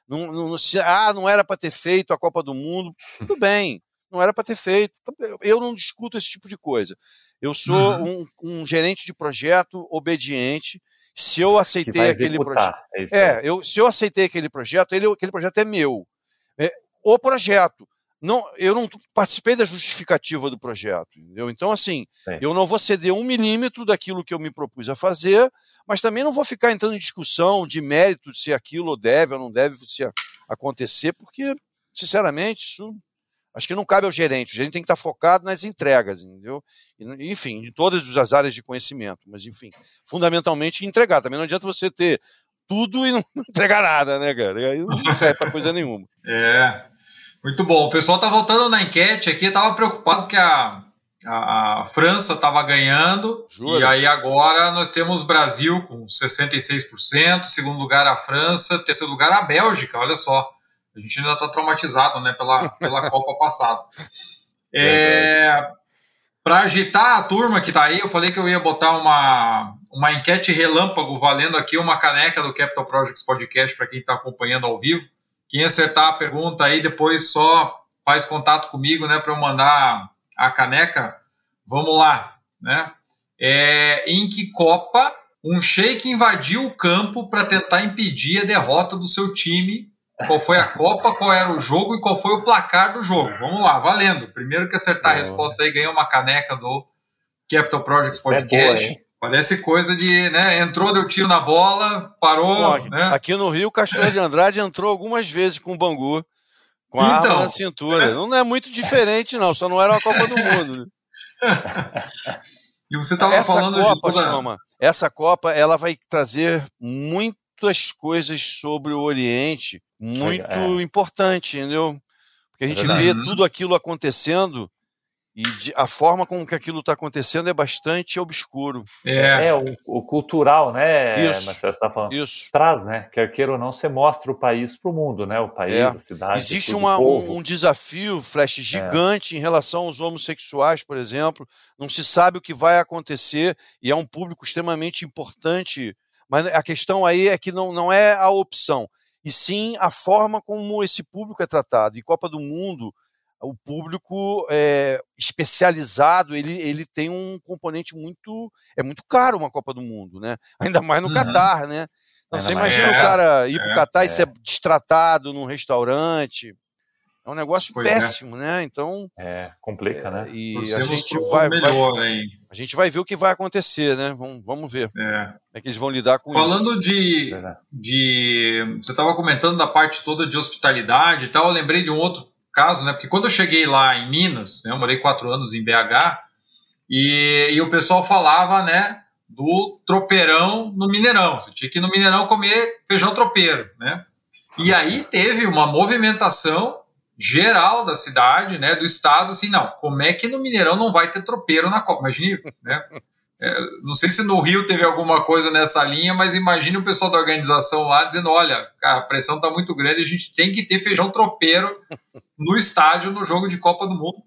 não, não, ah, não era para ter feito a Copa do Mundo, tudo bem, não era para ter feito, eu não discuto esse tipo de coisa. Eu sou uhum. um, um, gerente de projeto obediente. Se eu *laughs* aceitei aquele projeto, é, é eu, se eu aceitei aquele projeto, ele, aquele projeto é meu. É, o projeto não, eu não participei da justificativa do projeto, entendeu? Então, assim, Sim. eu não vou ceder um milímetro daquilo que eu me propus a fazer, mas também não vou ficar entrando em discussão de mérito de se aquilo deve ou não deve se acontecer, porque, sinceramente, isso acho que não cabe ao gerente. O gerente tem que estar focado nas entregas, entendeu? enfim, em todas as áreas de conhecimento, mas, enfim, fundamentalmente entregar. Também não adianta você ter tudo e não *laughs* entregar nada, né, cara? E aí não serve para coisa nenhuma. É, muito bom. O pessoal tá voltando na enquete aqui, estava preocupado que a, a, a França estava ganhando. Jura? E aí agora nós temos Brasil com 66%, segundo lugar a França, terceiro lugar a Bélgica, olha só. A gente ainda está traumatizado né, pela, pela *laughs* Copa passada. É, Para agitar a turma que está aí, eu falei que eu ia botar uma, uma enquete relâmpago valendo aqui uma caneca do Capital Projects Podcast para quem está acompanhando ao vivo. Quem acertar a pergunta aí, depois só faz contato comigo, né, para eu mandar a caneca. Vamos lá, né? É, em que Copa um sheik invadiu o campo para tentar impedir a derrota do seu time? Qual foi a Copa, qual era o jogo e qual foi o placar do jogo? Vamos lá, valendo. Primeiro que acertar a resposta aí ganha uma caneca do Capital Projects é Podcast. É boa, Parece coisa de, né? Entrou, deu tiro na bola, parou. Pô, né? Aqui no Rio, o Castor de Andrade entrou algumas vezes com o Bangu, com a então, arma na cintura. É. Não é muito diferente, não, só não era uma Copa do Mundo. *laughs* e você estava falando Copa, de. Chama, essa Copa ela vai trazer muitas coisas sobre o Oriente, muito é. importante, entendeu? Porque a gente é vê tudo aquilo acontecendo e de, a forma como que aquilo está acontecendo é bastante obscuro. É, é o, o, cultural, né, isso, Marcelo, você está falando. Isso. Traz, né? Quer queira ou não, você mostra o país para o mundo, né? O país, é. a cidade. Existe uma, um, um, desafio, Flash, é. gigante é. em relação aos homossexuais, por exemplo. Não se sabe o que vai acontecer e é um público extremamente importante. Mas a questão aí é que não, não é a opção, e sim a forma como esse público é tratado. E Copa do Mundo o público é, especializado ele, ele tem um componente muito é muito caro uma Copa do Mundo, né? *laughs* Ainda mais no uhum. Catar, né? Então, você imagina é, o cara ir para o é, Catar e é. ser destratado num restaurante. É um negócio pois é. péssimo, né? Então. É, complica, né? E a gente vai, melhor, vai a gente vai ver o que vai acontecer, né? Vamos, vamos ver. É. Como é que eles vão lidar com Falando isso. de, de. Você estava comentando da parte toda de hospitalidade e tal, eu lembrei de um outro caso, né? Porque quando eu cheguei lá em Minas, né, eu morei quatro anos em BH, e, e o pessoal falava, né? Do tropeirão no Mineirão. Você tinha que ir no Mineirão comer feijão tropeiro, né? E aí teve uma movimentação geral da cidade, né, do estado, assim, não, como é que no Mineirão não vai ter tropeiro na Copa? Imagina, né? é, não sei se no Rio teve alguma coisa nessa linha, mas imagine o pessoal da organização lá dizendo: olha, a pressão está muito grande, a gente tem que ter feijão tropeiro no estádio no jogo de Copa do Mundo.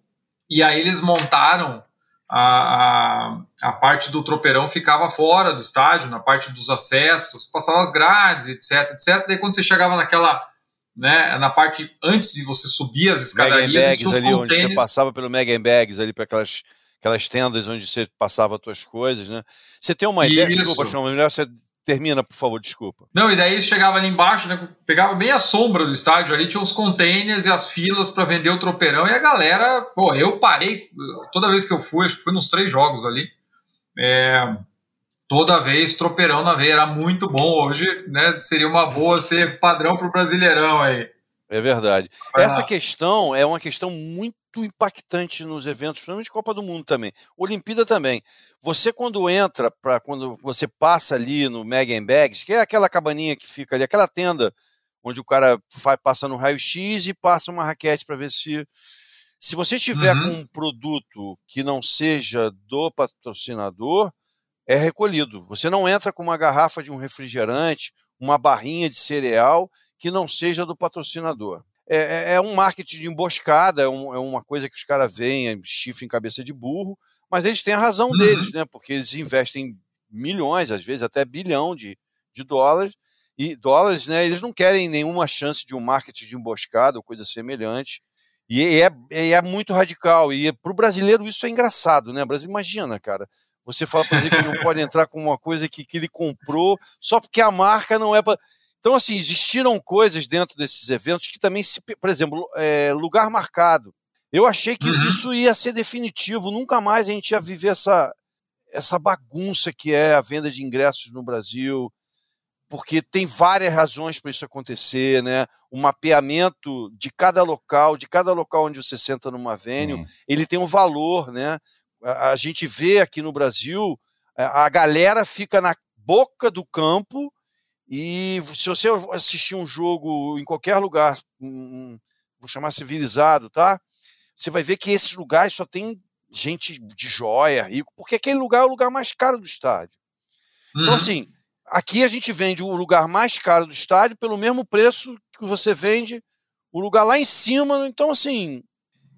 E aí eles montaram a, a, a, parte do tropeirão ficava fora do estádio, na parte dos acessos, passava as grades, etc, etc. Daí quando você chegava naquela, né, na parte antes de você subir as escadarias, Mega ali onde você passava pelo Mega Bags ali para aquelas aquelas tendas onde você passava as suas coisas, né? Você tem uma ideia? Isso. Desculpa, Chama, melhor você termina, por favor, desculpa. Não, e daí chegava ali embaixo, né? Pegava bem a sombra do estádio ali, tinha os containers e as filas para vender o tropeirão, e a galera, pô, eu parei, toda vez que eu fui, acho que fui nos três jogos ali, é, toda vez tropeirão na veia, era muito bom. Hoje, né, seria uma boa ser padrão para o Brasileirão aí. É verdade. Ah. Essa questão é uma questão muito impactante nos eventos, principalmente Copa do Mundo também. Olimpíada também. Você quando entra, para quando você passa ali no Mega Bags, que é aquela cabaninha que fica ali, aquela tenda onde o cara vai, passa no raio-x e passa uma raquete para ver se se você estiver uhum. com um produto que não seja do patrocinador, é recolhido. Você não entra com uma garrafa de um refrigerante, uma barrinha de cereal que não seja do patrocinador. É, é, é um marketing de emboscada, é, um, é, uma coisa que os caras veem, chifre em cabeça de burro, mas eles têm a razão uhum. deles, né? Porque eles investem milhões, às vezes até bilhão de, de dólares, e dólares, né? Eles não querem nenhuma chance de um marketing de emboscada ou coisa semelhante. E é, é, é muito radical. E para o brasileiro isso é engraçado, né? Brasil, imagina, cara. Você fala para ele que não pode *laughs* entrar com uma coisa que, que ele comprou só porque a marca não é para. Então, assim, existiram coisas dentro desses eventos que também se. Por exemplo, é, lugar marcado. Eu achei que uhum. isso ia ser definitivo, nunca mais a gente ia viver essa, essa bagunça que é a venda de ingressos no Brasil, porque tem várias razões para isso acontecer, né? O mapeamento de cada local, de cada local onde você senta numa venue, uhum. ele tem um valor, né? A, a gente vê aqui no Brasil, a, a galera fica na boca do campo e se você assistir um jogo em qualquer lugar, um, vou chamar civilizado, tá? Você vai ver que esses lugares só tem gente de joia, rico, porque aquele lugar é o lugar mais caro do estádio. Então, uhum. Então, assim, aqui a gente vende o lugar mais caro do estádio pelo mesmo preço que você vende o lugar lá em cima. Então, assim,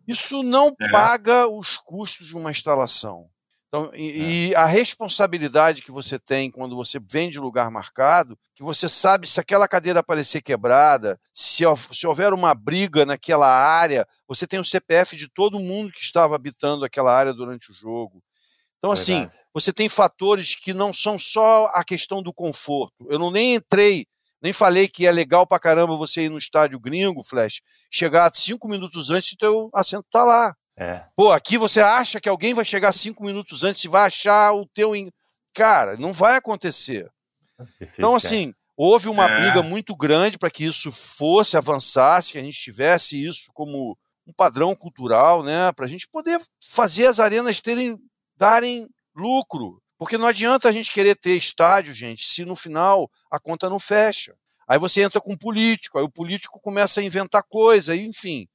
isso não é. paga os custos de uma instalação. Então, e, é. e, a responsabilidade que você tem quando você vende lugar marcado, que você sabe se aquela cadeira aparecer quebrada, se, se houver uma briga naquela área, você tem o CPF de todo mundo que estava habitando aquela área durante o jogo. Então, assim, Verdade. assim, você tem fatores que não são só a questão do conforto. Eu não nem entrei, nem falei que é legal pra caramba você ir no estádio gringo, Flash, chegar cinco minutos antes e o teu assento tá lá. É. Pô, aqui você acha que alguém vai chegar cinco minutos antes e vai achar o teu. In... Cara, não vai acontecer. Difícil, então, assim, houve uma é. briga muito grande para que isso fosse, avançasse, que a gente tivesse isso como um padrão cultural, né? Para a gente poder fazer as arenas terem, darem lucro. Porque não adianta a gente querer ter estádio, gente, se no final a conta não fecha. Aí você entra com um político, aí o político começa a inventar coisa, enfim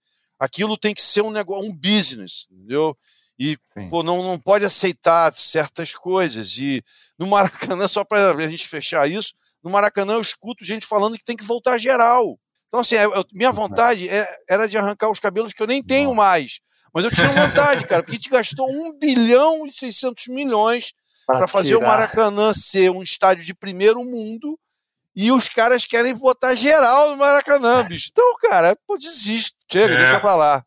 aquilo tem que ser um negócio, um business, entendeu? E pô, não, não pode aceitar certas coisas. E no *laughs* Maracanã, só para a gente fechar isso, no Maracanã eu escuto gente falando que tem que voltar geral. Então, assim, eu, minha vontade é, era de arrancar os cabelos que eu nem tenho mais. Mas eu tinha *laughs* vontade, cara, porque a gente gastou 1 bilhão e 600 milhões para fazer o Maracanã ser um estádio de primeiro mundo e os caras querem votar geral no Maracanã, é. bicho. Então, cara, pô, desisto. Chega, é. deixa pra lá.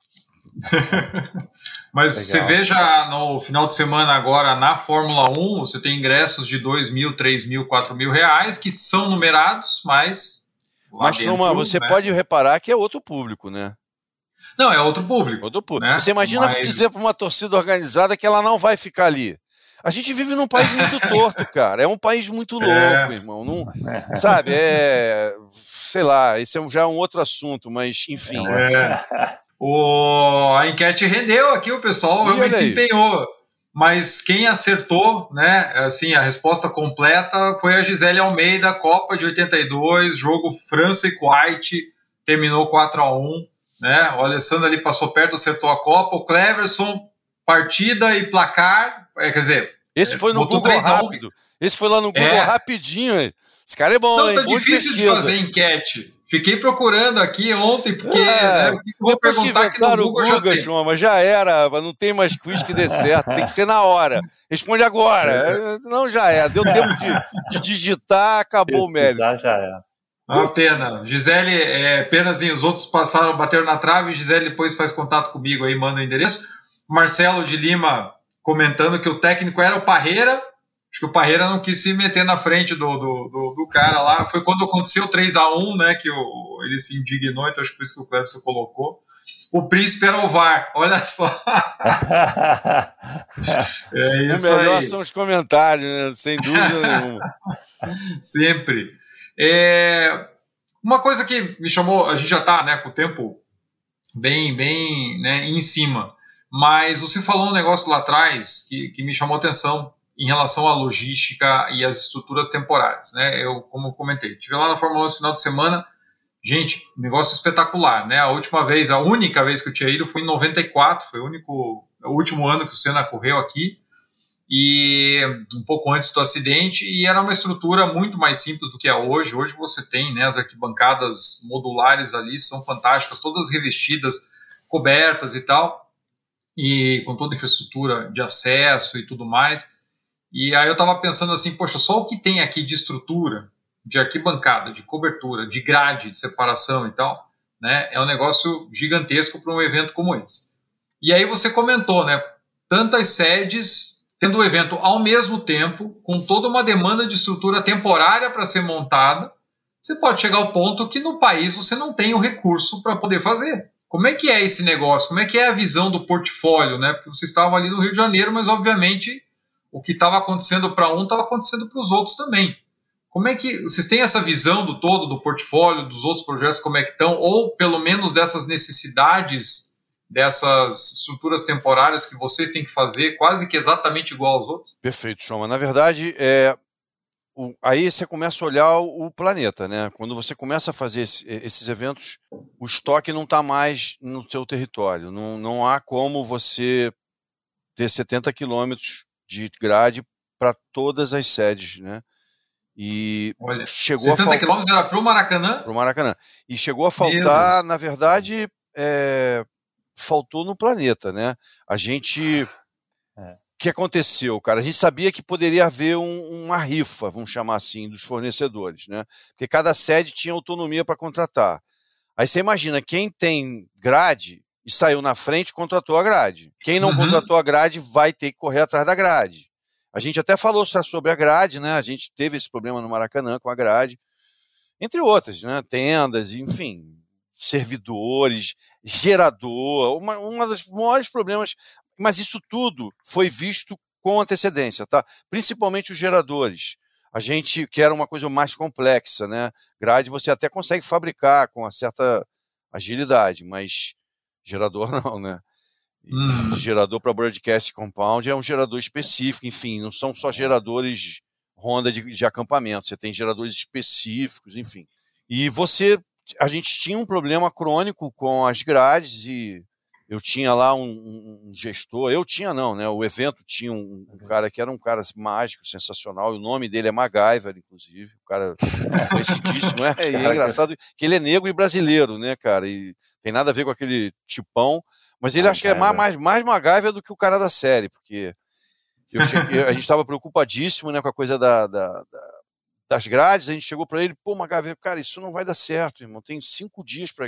*laughs* Mas Legal. você veja no final de semana agora na Fórmula 1, você tem ingressos de 2 mil, 3 mil, 4 mil reais, que são numerados, mas. Mas, Chuma, você né? pode reparar que é outro público, né? Não, é outro público. Outro público. Né? Você imagina mas... dizer para uma torcida organizada que ela não vai ficar ali. A gente vive num país muito torto, cara. É um país muito é. louco, é. irmão. Não, sabe, é. Sei lá, esse é já é um outro assunto, mas enfim. É. O, a enquete rendeu aqui, o pessoal realmente se empenhou. Mas quem acertou, né? Assim, a resposta completa foi a Gisele Almeida, Copa de 82, jogo França e Kuwait, terminou 4 a 1 né? O Alessandro ali passou perto, acertou a Copa. O Cleverson, partida e placar, é, quer dizer, Esse foi no Google rápido. Esse foi lá no Google é. rapidinho. Esse cara é bom, Não, hein? tá difícil de, de fazer enquete. Fiquei procurando aqui ontem, porque é, né, vou perguntar que no Google, Google já, Chuma, já era, não tem mais quiz que dê certo, tem que ser na hora. Responde agora. É. *laughs* Não, já é. Deu tempo de, de digitar, acabou o mérito. Já é. Uma pena. Gisele, é, apenas os outros passaram, bateram na trave, Gisele depois faz contato comigo aí, manda o endereço. Marcelo de Lima comentando que o técnico era o Parreira, Acho que o Parreira não quis se meter na frente do, do, do, do cara lá. Foi quando aconteceu o 3 a 1 né? Que o, ele se indignou, então acho que foi isso que o Clebson colocou. O príncipe era o VAR, olha só. *laughs* é isso o melhor aí. são os comentários, né? sem dúvida nenhuma. *laughs* Sempre. É, uma coisa que me chamou, a gente já está né, com o tempo bem, bem né, em cima, mas você falou um negócio lá atrás que, que me chamou atenção em relação à logística e às estruturas temporárias. Né? Eu, como eu comentei, estive lá na Fórmula 1 no final de semana, gente, negócio espetacular. Né? A última vez, a única vez que eu tinha ido foi em 94, foi o único, o último ano que o Senna correu aqui, e um pouco antes do acidente, e era uma estrutura muito mais simples do que é hoje. Hoje você tem né, as arquibancadas modulares ali, são fantásticas, todas revestidas, cobertas e tal, e com toda a infraestrutura de acesso e tudo mais. E aí eu estava pensando assim, poxa, só o que tem aqui de estrutura, de arquibancada, de cobertura, de grade, de separação e tal, né, é um negócio gigantesco para um evento como esse. E aí você comentou, né, tantas sedes tendo o evento ao mesmo tempo, com toda uma demanda de estrutura temporária para ser montada, você pode chegar ao ponto que no país você não tem o recurso para poder fazer. Como é que é esse negócio? Como é que é a visão do portfólio, né? Porque você estava ali no Rio de Janeiro, mas obviamente o que estava acontecendo para um estava acontecendo para os outros também. Como é que vocês têm essa visão do todo do portfólio, dos outros projetos, como é que estão, ou pelo menos dessas necessidades, dessas estruturas temporárias que vocês têm que fazer, quase que exatamente igual aos outros? Perfeito, Choma. Na verdade, é, o, aí você começa a olhar o, o, planeta, né? Quando você começa a fazer esse, esses eventos, o estoque não está mais no seu território. Não, não há como você ter 70 quilômetros de grade para todas as sedes, né? E Olha, chegou 70 a fal... quilômetros era para o Maracanã? Para o Maracanã. E chegou a faltar, na verdade, é... faltou no planeta, né? A gente. O que aconteceu, cara? A gente sabia que poderia haver um, uma rifa, vamos chamar assim, dos fornecedores, né? Porque cada sede tinha autonomia para contratar. Aí você imagina, quem tem grade e saiu na frente, contratou a grade. Quem não uhum. contratou a grade vai ter que correr atrás da grade. A gente até falou sobre a grade, né? A gente teve esse problema no Maracanã com a grade, entre outras, né? Tendas, enfim, servidores, gerador, uma, uma dos maiores problemas. Mas isso tudo foi visto com antecedência, tá? Principalmente os geradores. A gente quer uma coisa mais complexa, né? Grade você até consegue fabricar com uma certa agilidade, mas Gerador *laughs* não, né? Hum. Gerador para broadcast compound é um gerador específico, enfim, não são só geradores Honda de, de acampamento, você tem geradores específicos, enfim. E você, a gente tinha um problema crônico com as grades e eu tinha lá um, um, gestor, eu tinha não, né? O evento tinha um, um, cara que era um cara mágico, sensacional, e o nome dele é MacGyver, inclusive, o cara conhecidíssimo, é, *laughs* e é engraçado que ele é negro e brasileiro, né, cara, e tem nada a ver com aquele tipão, mas ele acho que é mais, mais, mais MacGyver do que o cara da série, porque cheguei, a gente estava preocupadíssimo, né, com a coisa da, da, da das grades, a gente chegou para ele, pô, MacGyver, cara, isso não vai dar certo, irmão, tem cinco dias para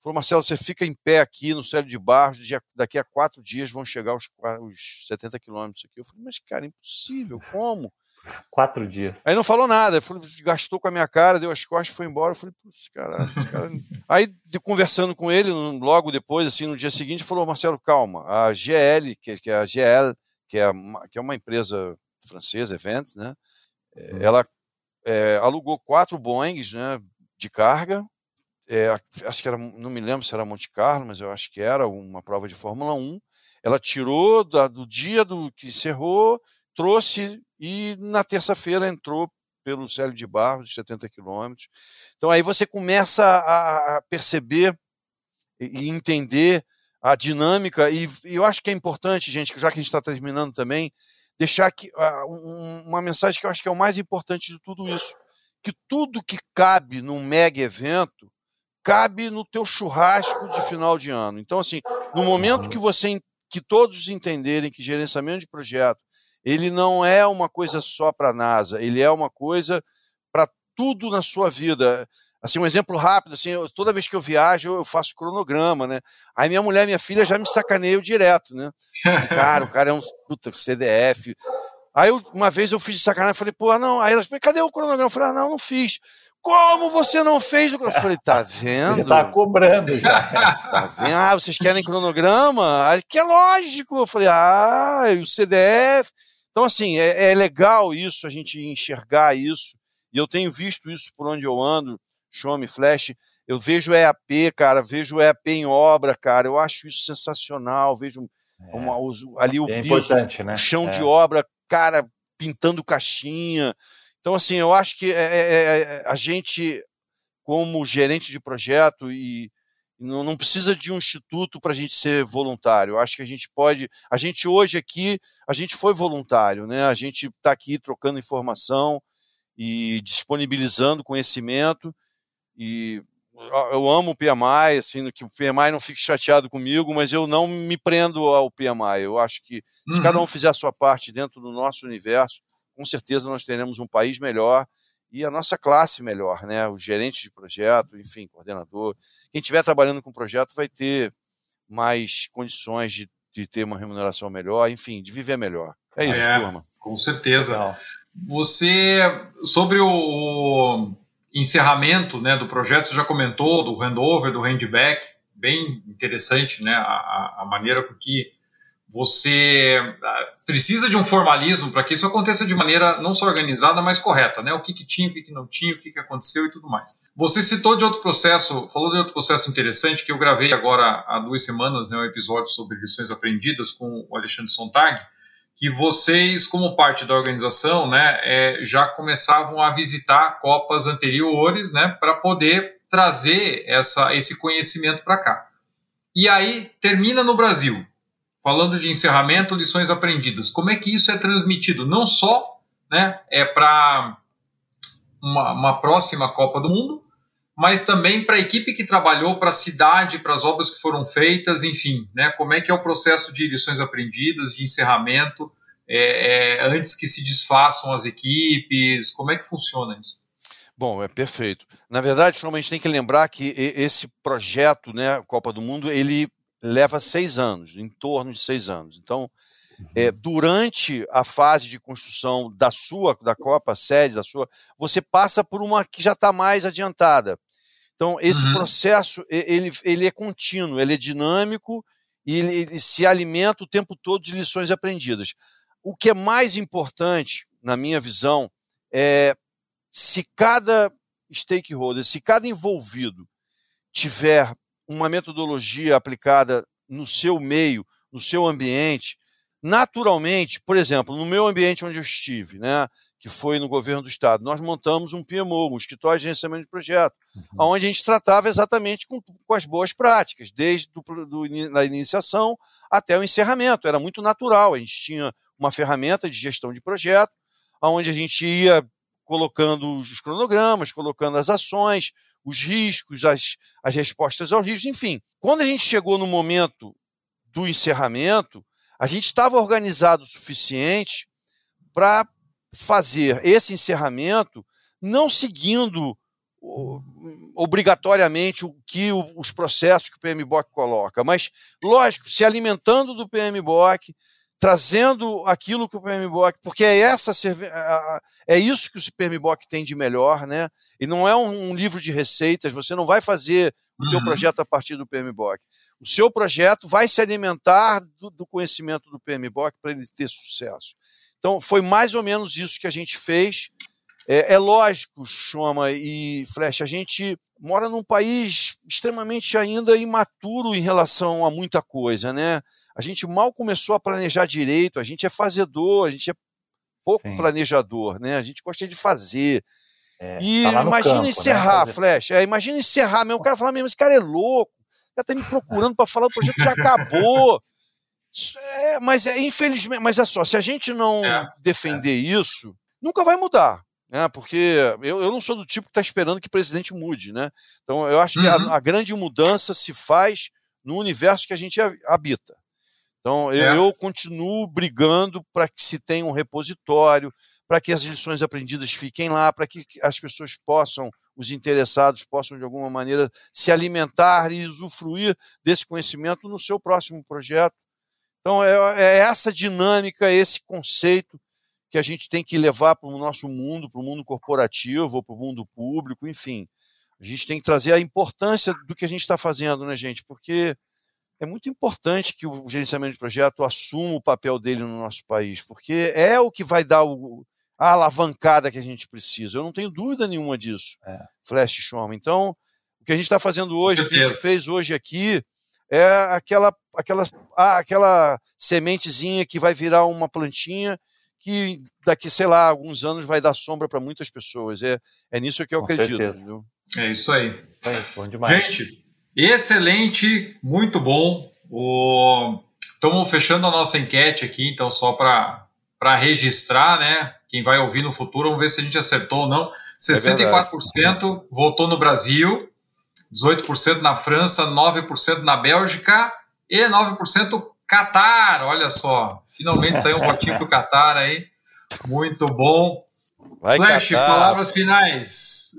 Falou, Marcelo, você fica em pé aqui no Célio de Barros, daqui a quatro dias vão chegar os, os 70 quilômetros aqui. Eu falei, mas cara, impossível, como? Quatro dias. Aí não falou nada, falou, gastou com a minha cara, deu as costas, foi embora. Eu falei, putz, cara, cara. *laughs* Aí, de, conversando com ele, logo depois, assim, no dia seguinte, falou, Marcelo, calma, a GL, que, que é a GL, que é, uma, que é uma empresa francesa, Event, né? Uhum. Ela é, alugou quatro Boeings né, de carga, é, acho que era, não me lembro se era Monte Carlo, mas eu acho que era uma prova de Fórmula 1. Ela tirou da, do dia do que encerrou, trouxe e na terça-feira entrou pelo Célio de Barros, de 70 quilômetros. Então aí você começa a perceber e entender a dinâmica, e, e eu acho que é importante, gente, já que a gente está terminando também, deixar aqui uma mensagem que eu acho que é o mais importante de tudo isso, que tudo que cabe num mega evento cabe no teu churrasco de final de ano. Então, assim, no momento que você que todos entenderem que gerenciamento de projeto ele não é uma coisa só para a NASA, ele é uma coisa para tudo na sua vida. Assim, um exemplo rápido, assim, eu, toda vez que eu viajo, eu faço cronograma, né? Aí minha mulher, minha filha já me sacaneiam direto, né? Cara, o cara é um puta, CDF. Aí eu, uma vez eu fiz de sacanagem, falei, pô, não. Aí elas, cadê o cronograma? Eu falei, ah, não, não fiz. Como você não fez o Eu falei, tá *laughs* vendo? Tá cobrando já. *laughs* tá vendo? Ah, vocês querem cronograma? Aí, que é lógico. Eu falei, ah, e o CDF. Então, assim, é, é legal isso, a gente enxergar isso. E eu tenho visto isso por onde eu ando Show Me Flash. Eu vejo EAP, cara, vejo EAP em obra, cara. Eu acho isso sensacional. Vejo é, uma, ali o é piso, né? chão é. de obra, cara, pintando caixinha. Então, assim, eu acho que é, é, a gente, como gerente de projeto, e não, não precisa de um instituto para a gente ser voluntário. Eu acho que a gente pode. A gente hoje aqui, a gente foi voluntário, né? A gente está aqui trocando informação e disponibilizando conhecimento. E eu amo o PMI, assim, que o PMI não fique chateado comigo, mas eu não me prendo ao PMI. Eu acho que se uhum. cada um fizer a sua parte dentro do nosso universo, com certeza nós teremos um país melhor e a nossa classe melhor, né? O gerente de projeto, enfim, coordenador. Quem estiver trabalhando com projeto vai ter mais condições de, de ter uma remuneração melhor, enfim, de viver melhor. É isso, é, turma. Com certeza. Você, sobre o encerramento né, do projeto, você já comentou do handover, do handback, bem interessante né, a, a maneira com que você ah, precisa de um formalismo para que isso aconteça de maneira não só organizada, mas correta, né? O que, que tinha, o que, que não tinha, o que, que aconteceu e tudo mais. Você citou de outro processo, falou de outro processo interessante que eu gravei agora há duas semanas, né? Um episódio sobre lições aprendidas com o Alexandre Sontag, que vocês, como parte da organização, né, é, já começavam a visitar copas anteriores, né, para poder trazer essa, esse conhecimento para cá. E aí termina no Brasil, falando de encerramento, lições aprendidas. Como é que isso é transmitido? Não só, né, é para uma, uma próxima Copa do Mundo, mas também para a equipe que trabalhou, para a cidade, para as obras que foram feitas, enfim, né? Como é que é o processo de lições aprendidas, de encerramento, é, é, antes que se desfaçam as equipes? Como é que funciona isso? Bom, é perfeito. Na verdade, gente tem que lembrar que esse projeto, né, Copa do Mundo, ele leva seis anos, em torno de seis anos. Então, é, uhum. durante a fase de construção da sua, da Copa, sede da sua, você passa por uma que já está mais adiantada. Então, esse uhum. processo, ele, ele é contínuo, ele é dinâmico e ele, ele, se alimenta o tempo todo de lições aprendidas. O que é mais importante, na minha visão, é se cada stakeholder, se cada envolvido tiver uma metodologia aplicada no seu meio, no seu ambiente, naturalmente, por exemplo, no meu ambiente onde eu estive, né, que foi no governo do estado, nós montamos um PMO, um escritório de gerenciamento de projeto, uhum. onde a gente tratava exatamente com, com as boas práticas, desde do, do, da iniciação até o encerramento. Era muito natural. A gente tinha uma ferramenta de gestão de projeto, onde a gente ia colocando os cronogramas, colocando as ações, os riscos, as, as respostas aos riscos, enfim. Quando a gente chegou no momento do encerramento, a gente estava organizado o suficiente para fazer esse encerramento não seguindo obrigatoriamente o que os processos que o PMBOK coloca, mas, lógico, se alimentando do PMBOK, trazendo aquilo que o PMBOK, porque é essa é isso que o PMBOK tem de melhor, né? E não é um, livro de receitas, você não vai fazer o uhum. teu projeto a partir do PMBOK. O seu projeto vai se alimentar do, do conhecimento do PMBOK para ele ter sucesso. Então, foi mais ou menos isso que a gente fez. É, é lógico, Choma e Flash, a gente mora num país extremamente ainda imaturo em relação a muita coisa, né? A gente mal começou a planejar direito, a gente é fazedor, a gente é pouco Sim. planejador, né? A gente gosta de fazer. É, e tá imagina campo, né? encerrar, né? Flash. É, imagina encerrar mesmo. O cara falar mesmo, esse cara é louco. O cara tá me procurando para falar, o projeto já acabou. É, mas é infelizmente, mas é só, se a gente não é, defender é. isso, nunca vai mudar. Né? Porque eu, eu não sou do tipo que está esperando que o presidente mude. Né? Então eu acho uhum. que a, uhum. a, grande mudança se faz no universo que a gente habita. Então eu, é. eu continuo brigando para que se tenha um repositório, para que as lições aprendidas fiquem lá, para que as pessoas possam, os interessados possam de alguma maneira se alimentar e usufruir desse conhecimento no seu próximo projeto. Então, é, é essa dinâmica, esse conceito que a gente tem que levar para o nosso mundo, para o mundo corporativo, para o mundo público, enfim. A gente tem que trazer a importância do que a gente está fazendo, né, gente? Porque é muito importante que o gerenciamento de projeto assuma o papel dele no nosso país, porque é o que vai dar o, a alavancada que a gente precisa. Eu não tenho dúvida nenhuma disso, é. Flash Showman. Então, o que a gente está fazendo hoje, o que a gente fez hoje aqui, é aquela, aquela, ah, aquela sementezinha que vai virar uma plantinha que daqui, sei lá, alguns anos vai dar sombra para muitas pessoas. É, é nisso que eu Com acredito. É isso aí. É, bom demais. Gente, excelente, muito bom. O... Estamos fechando a nossa enquete aqui, então só para registrar, né? Quem vai ouvir no futuro, vamos ver se a gente acertou ou não. 64% é votou no Brasil, 18% na França, 9% na Bélgica e 9% Catar. Olha só, finalmente saiu um votinho para o Catar aí. Muito bom. Vai Flash, Catar. palavras finais.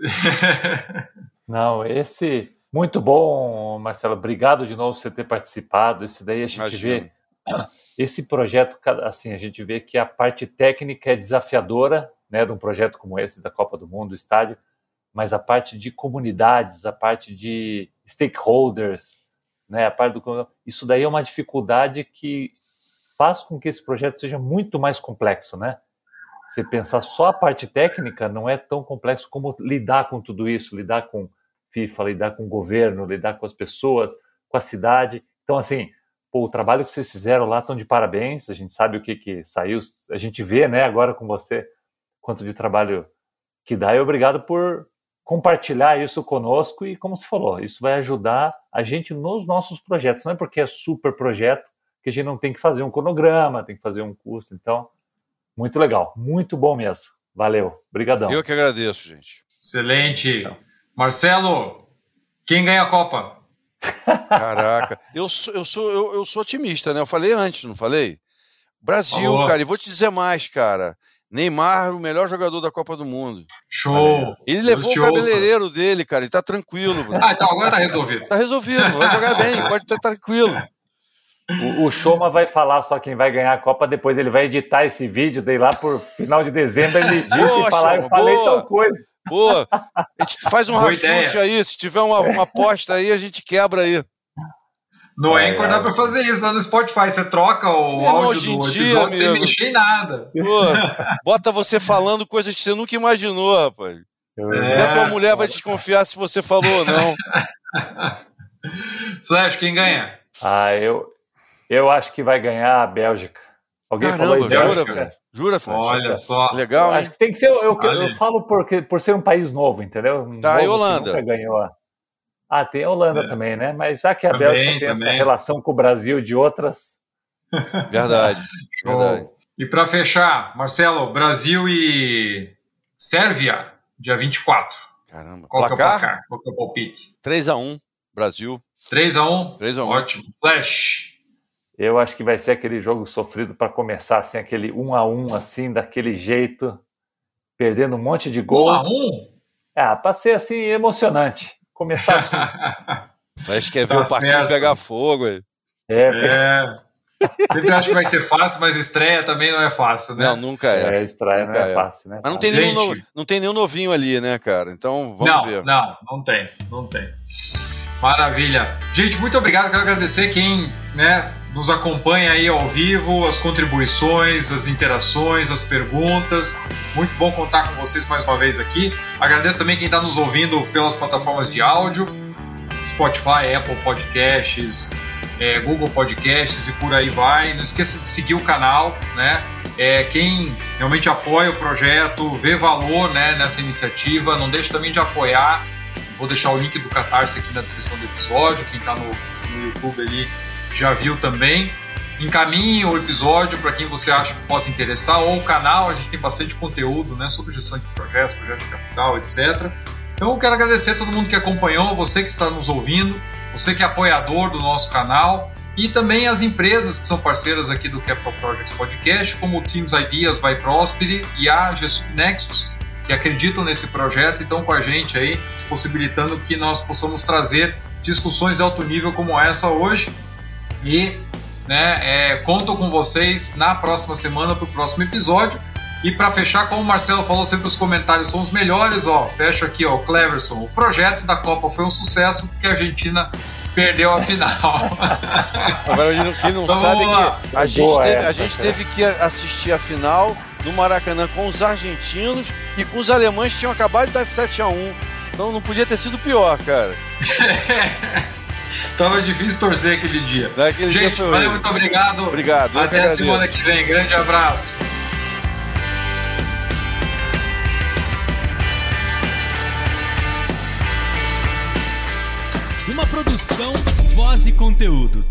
*laughs* Não, esse muito bom, Marcelo. Obrigado de novo por você ter participado. Esse daí a gente Imagina. vê *clears throat* esse projeto, assim, a gente vê que a parte técnica é desafiadora, né, de um projeto como esse da Copa do Mundo, do estádio, mas a parte de comunidades, a parte de stakeholders, né, a parte do isso daí é uma dificuldade que faz com que esse projeto seja muito mais complexo, né? Você pensar só a parte técnica não é tão complexo como lidar com tudo isso, lidar com FIFA, lidar com o governo, lidar com as pessoas, com a cidade. Então, assim, pô, o trabalho que vocês fizeram lá estão de parabéns. A gente sabe o que, que saiu, a gente vê, né, agora com você, quanto de trabalho que dá. E obrigado por compartilhar isso conosco e, como você falou, isso vai ajudar a gente nos nossos projetos. Não é porque é super projeto que a gente não tem que fazer um cronograma, tem que fazer um custo. Então, muito legal, muito bom mesmo. Valeu, brigadão. Eu que agradeço, gente. Excelente. Então. Marcelo, quem ganha a Copa? Caraca, eu sou, eu, sou, eu, eu sou otimista, né? Eu falei antes, não falei? Brasil, Alô. cara, e vou te dizer mais, cara. Neymar, o melhor jogador da Copa do Mundo. Show! Ele levou o cabeleireiro ouça. dele, cara. Ele tá tranquilo. Bro. Ah, então agora tá resolvido. Tá resolvido, vai jogar bem, pode estar tranquilo. O, o Shoma vai falar só quem vai ganhar a Copa, depois ele vai editar esse vídeo, daí lá por final de dezembro ele *laughs* edita e falar, eu falei boa, tal coisa. Boa! *laughs* A gente faz um rachucho aí, se tiver uma, uma aposta aí, a gente quebra aí. No é, Anchor é. dá pra fazer isso, lá no Spotify você troca o áudio do episódio dia, sem mexer em nada. Pô, bota você falando coisas que você nunca imaginou, rapaz. É, Até tua mulher vai desconfiar se você falou ou não. *laughs* Flash, quem ganha? Ah, eu, eu acho que vai ganhar a Bélgica. Alguém Caramba, falou Bélgica? Jura, velho? Jura, Flash? Olha só. Legal, hein? Tem que ser, eu, eu, eu falo porque, por ser um país novo, entendeu? Um tá, novo e Holanda? Nunca ganhou. Ah, tem a Holanda é. também, né? Mas já que a também, Bélgica tem também. essa relação com o Brasil de outras. *laughs* Verdade. verdade. E para fechar, Marcelo, Brasil e Sérvia, dia 24. Caramba. Qual placar? é o placar? Qual é o palpite? 3x1, Brasil. 3x1? 3x1. Ótimo. Flash. Eu acho que vai ser aquele jogo sofrido para começar, assim, aquele 1 a 1 assim, daquele jeito, perdendo um monte de gol. 1 a 1 Ah, para ser assim emocionante começar assim. *laughs* Flash quer ver tá o partido pegar fogo. Aí. É, é. Sempre acho que vai ser fácil, mas estreia também não é fácil, né? Não, nunca é. É, estreia nunca não é, é, fácil, né? Mas não tem, nenhum no, não tem nenhum novinho ali, né, cara? Então vamos não, ver. Não, não tem, não tem. Maravilha. Gente, muito obrigado. Quero agradecer quem né, nos acompanha aí ao vivo, as contribuições, as interações, as perguntas. Muito bom contar com vocês mais uma vez aqui. Agradeço também quem está nos ouvindo pelas plataformas de áudio, Spotify, Apple Podcasts, é, Google Podcasts e por aí vai. Não esqueça de seguir o canal, né? É, quem realmente apoia o projeto, vê valor né, nessa iniciativa, não deixe também de apoiar. Vou deixar o link do Catarse aqui na descrição do episódio. Quem está no, no YouTube ali já viu também. encaminhe o episódio para quem você acha que possa interessar, ou o canal, a gente tem bastante conteúdo né, sobre gestão de projetos, projetos de capital, etc. Então eu quero agradecer a todo mundo que acompanhou, você que está nos ouvindo, você que é apoiador do nosso canal e também as empresas que são parceiras aqui do Capital Projects Podcast, como o Teams Ideas by Prosperity e a Gesup Nexus, que acreditam nesse projeto e estão com a gente aí, possibilitando que nós possamos trazer discussões de alto nível como essa hoje. E né, é, conto com vocês na próxima semana para o próximo episódio. E para fechar, como o Marcelo falou, sempre os comentários são os melhores, ó. Fecho aqui, ó, Cleverson. O projeto da Copa foi um sucesso porque a Argentina perdeu a final. *laughs* Agora, quem não então, sabe que a gente, teve, essa, a gente teve que assistir a final do Maracanã com os argentinos e com os alemães que tinham acabado de dar 7 a 1 Então não podia ter sido pior, cara. *laughs* Tava difícil torcer aquele dia. Naquele Gente, dia valeu, muito obrigado. Obrigado. Até a semana que vem. Grande abraço. Uma produção, voz e conteúdo.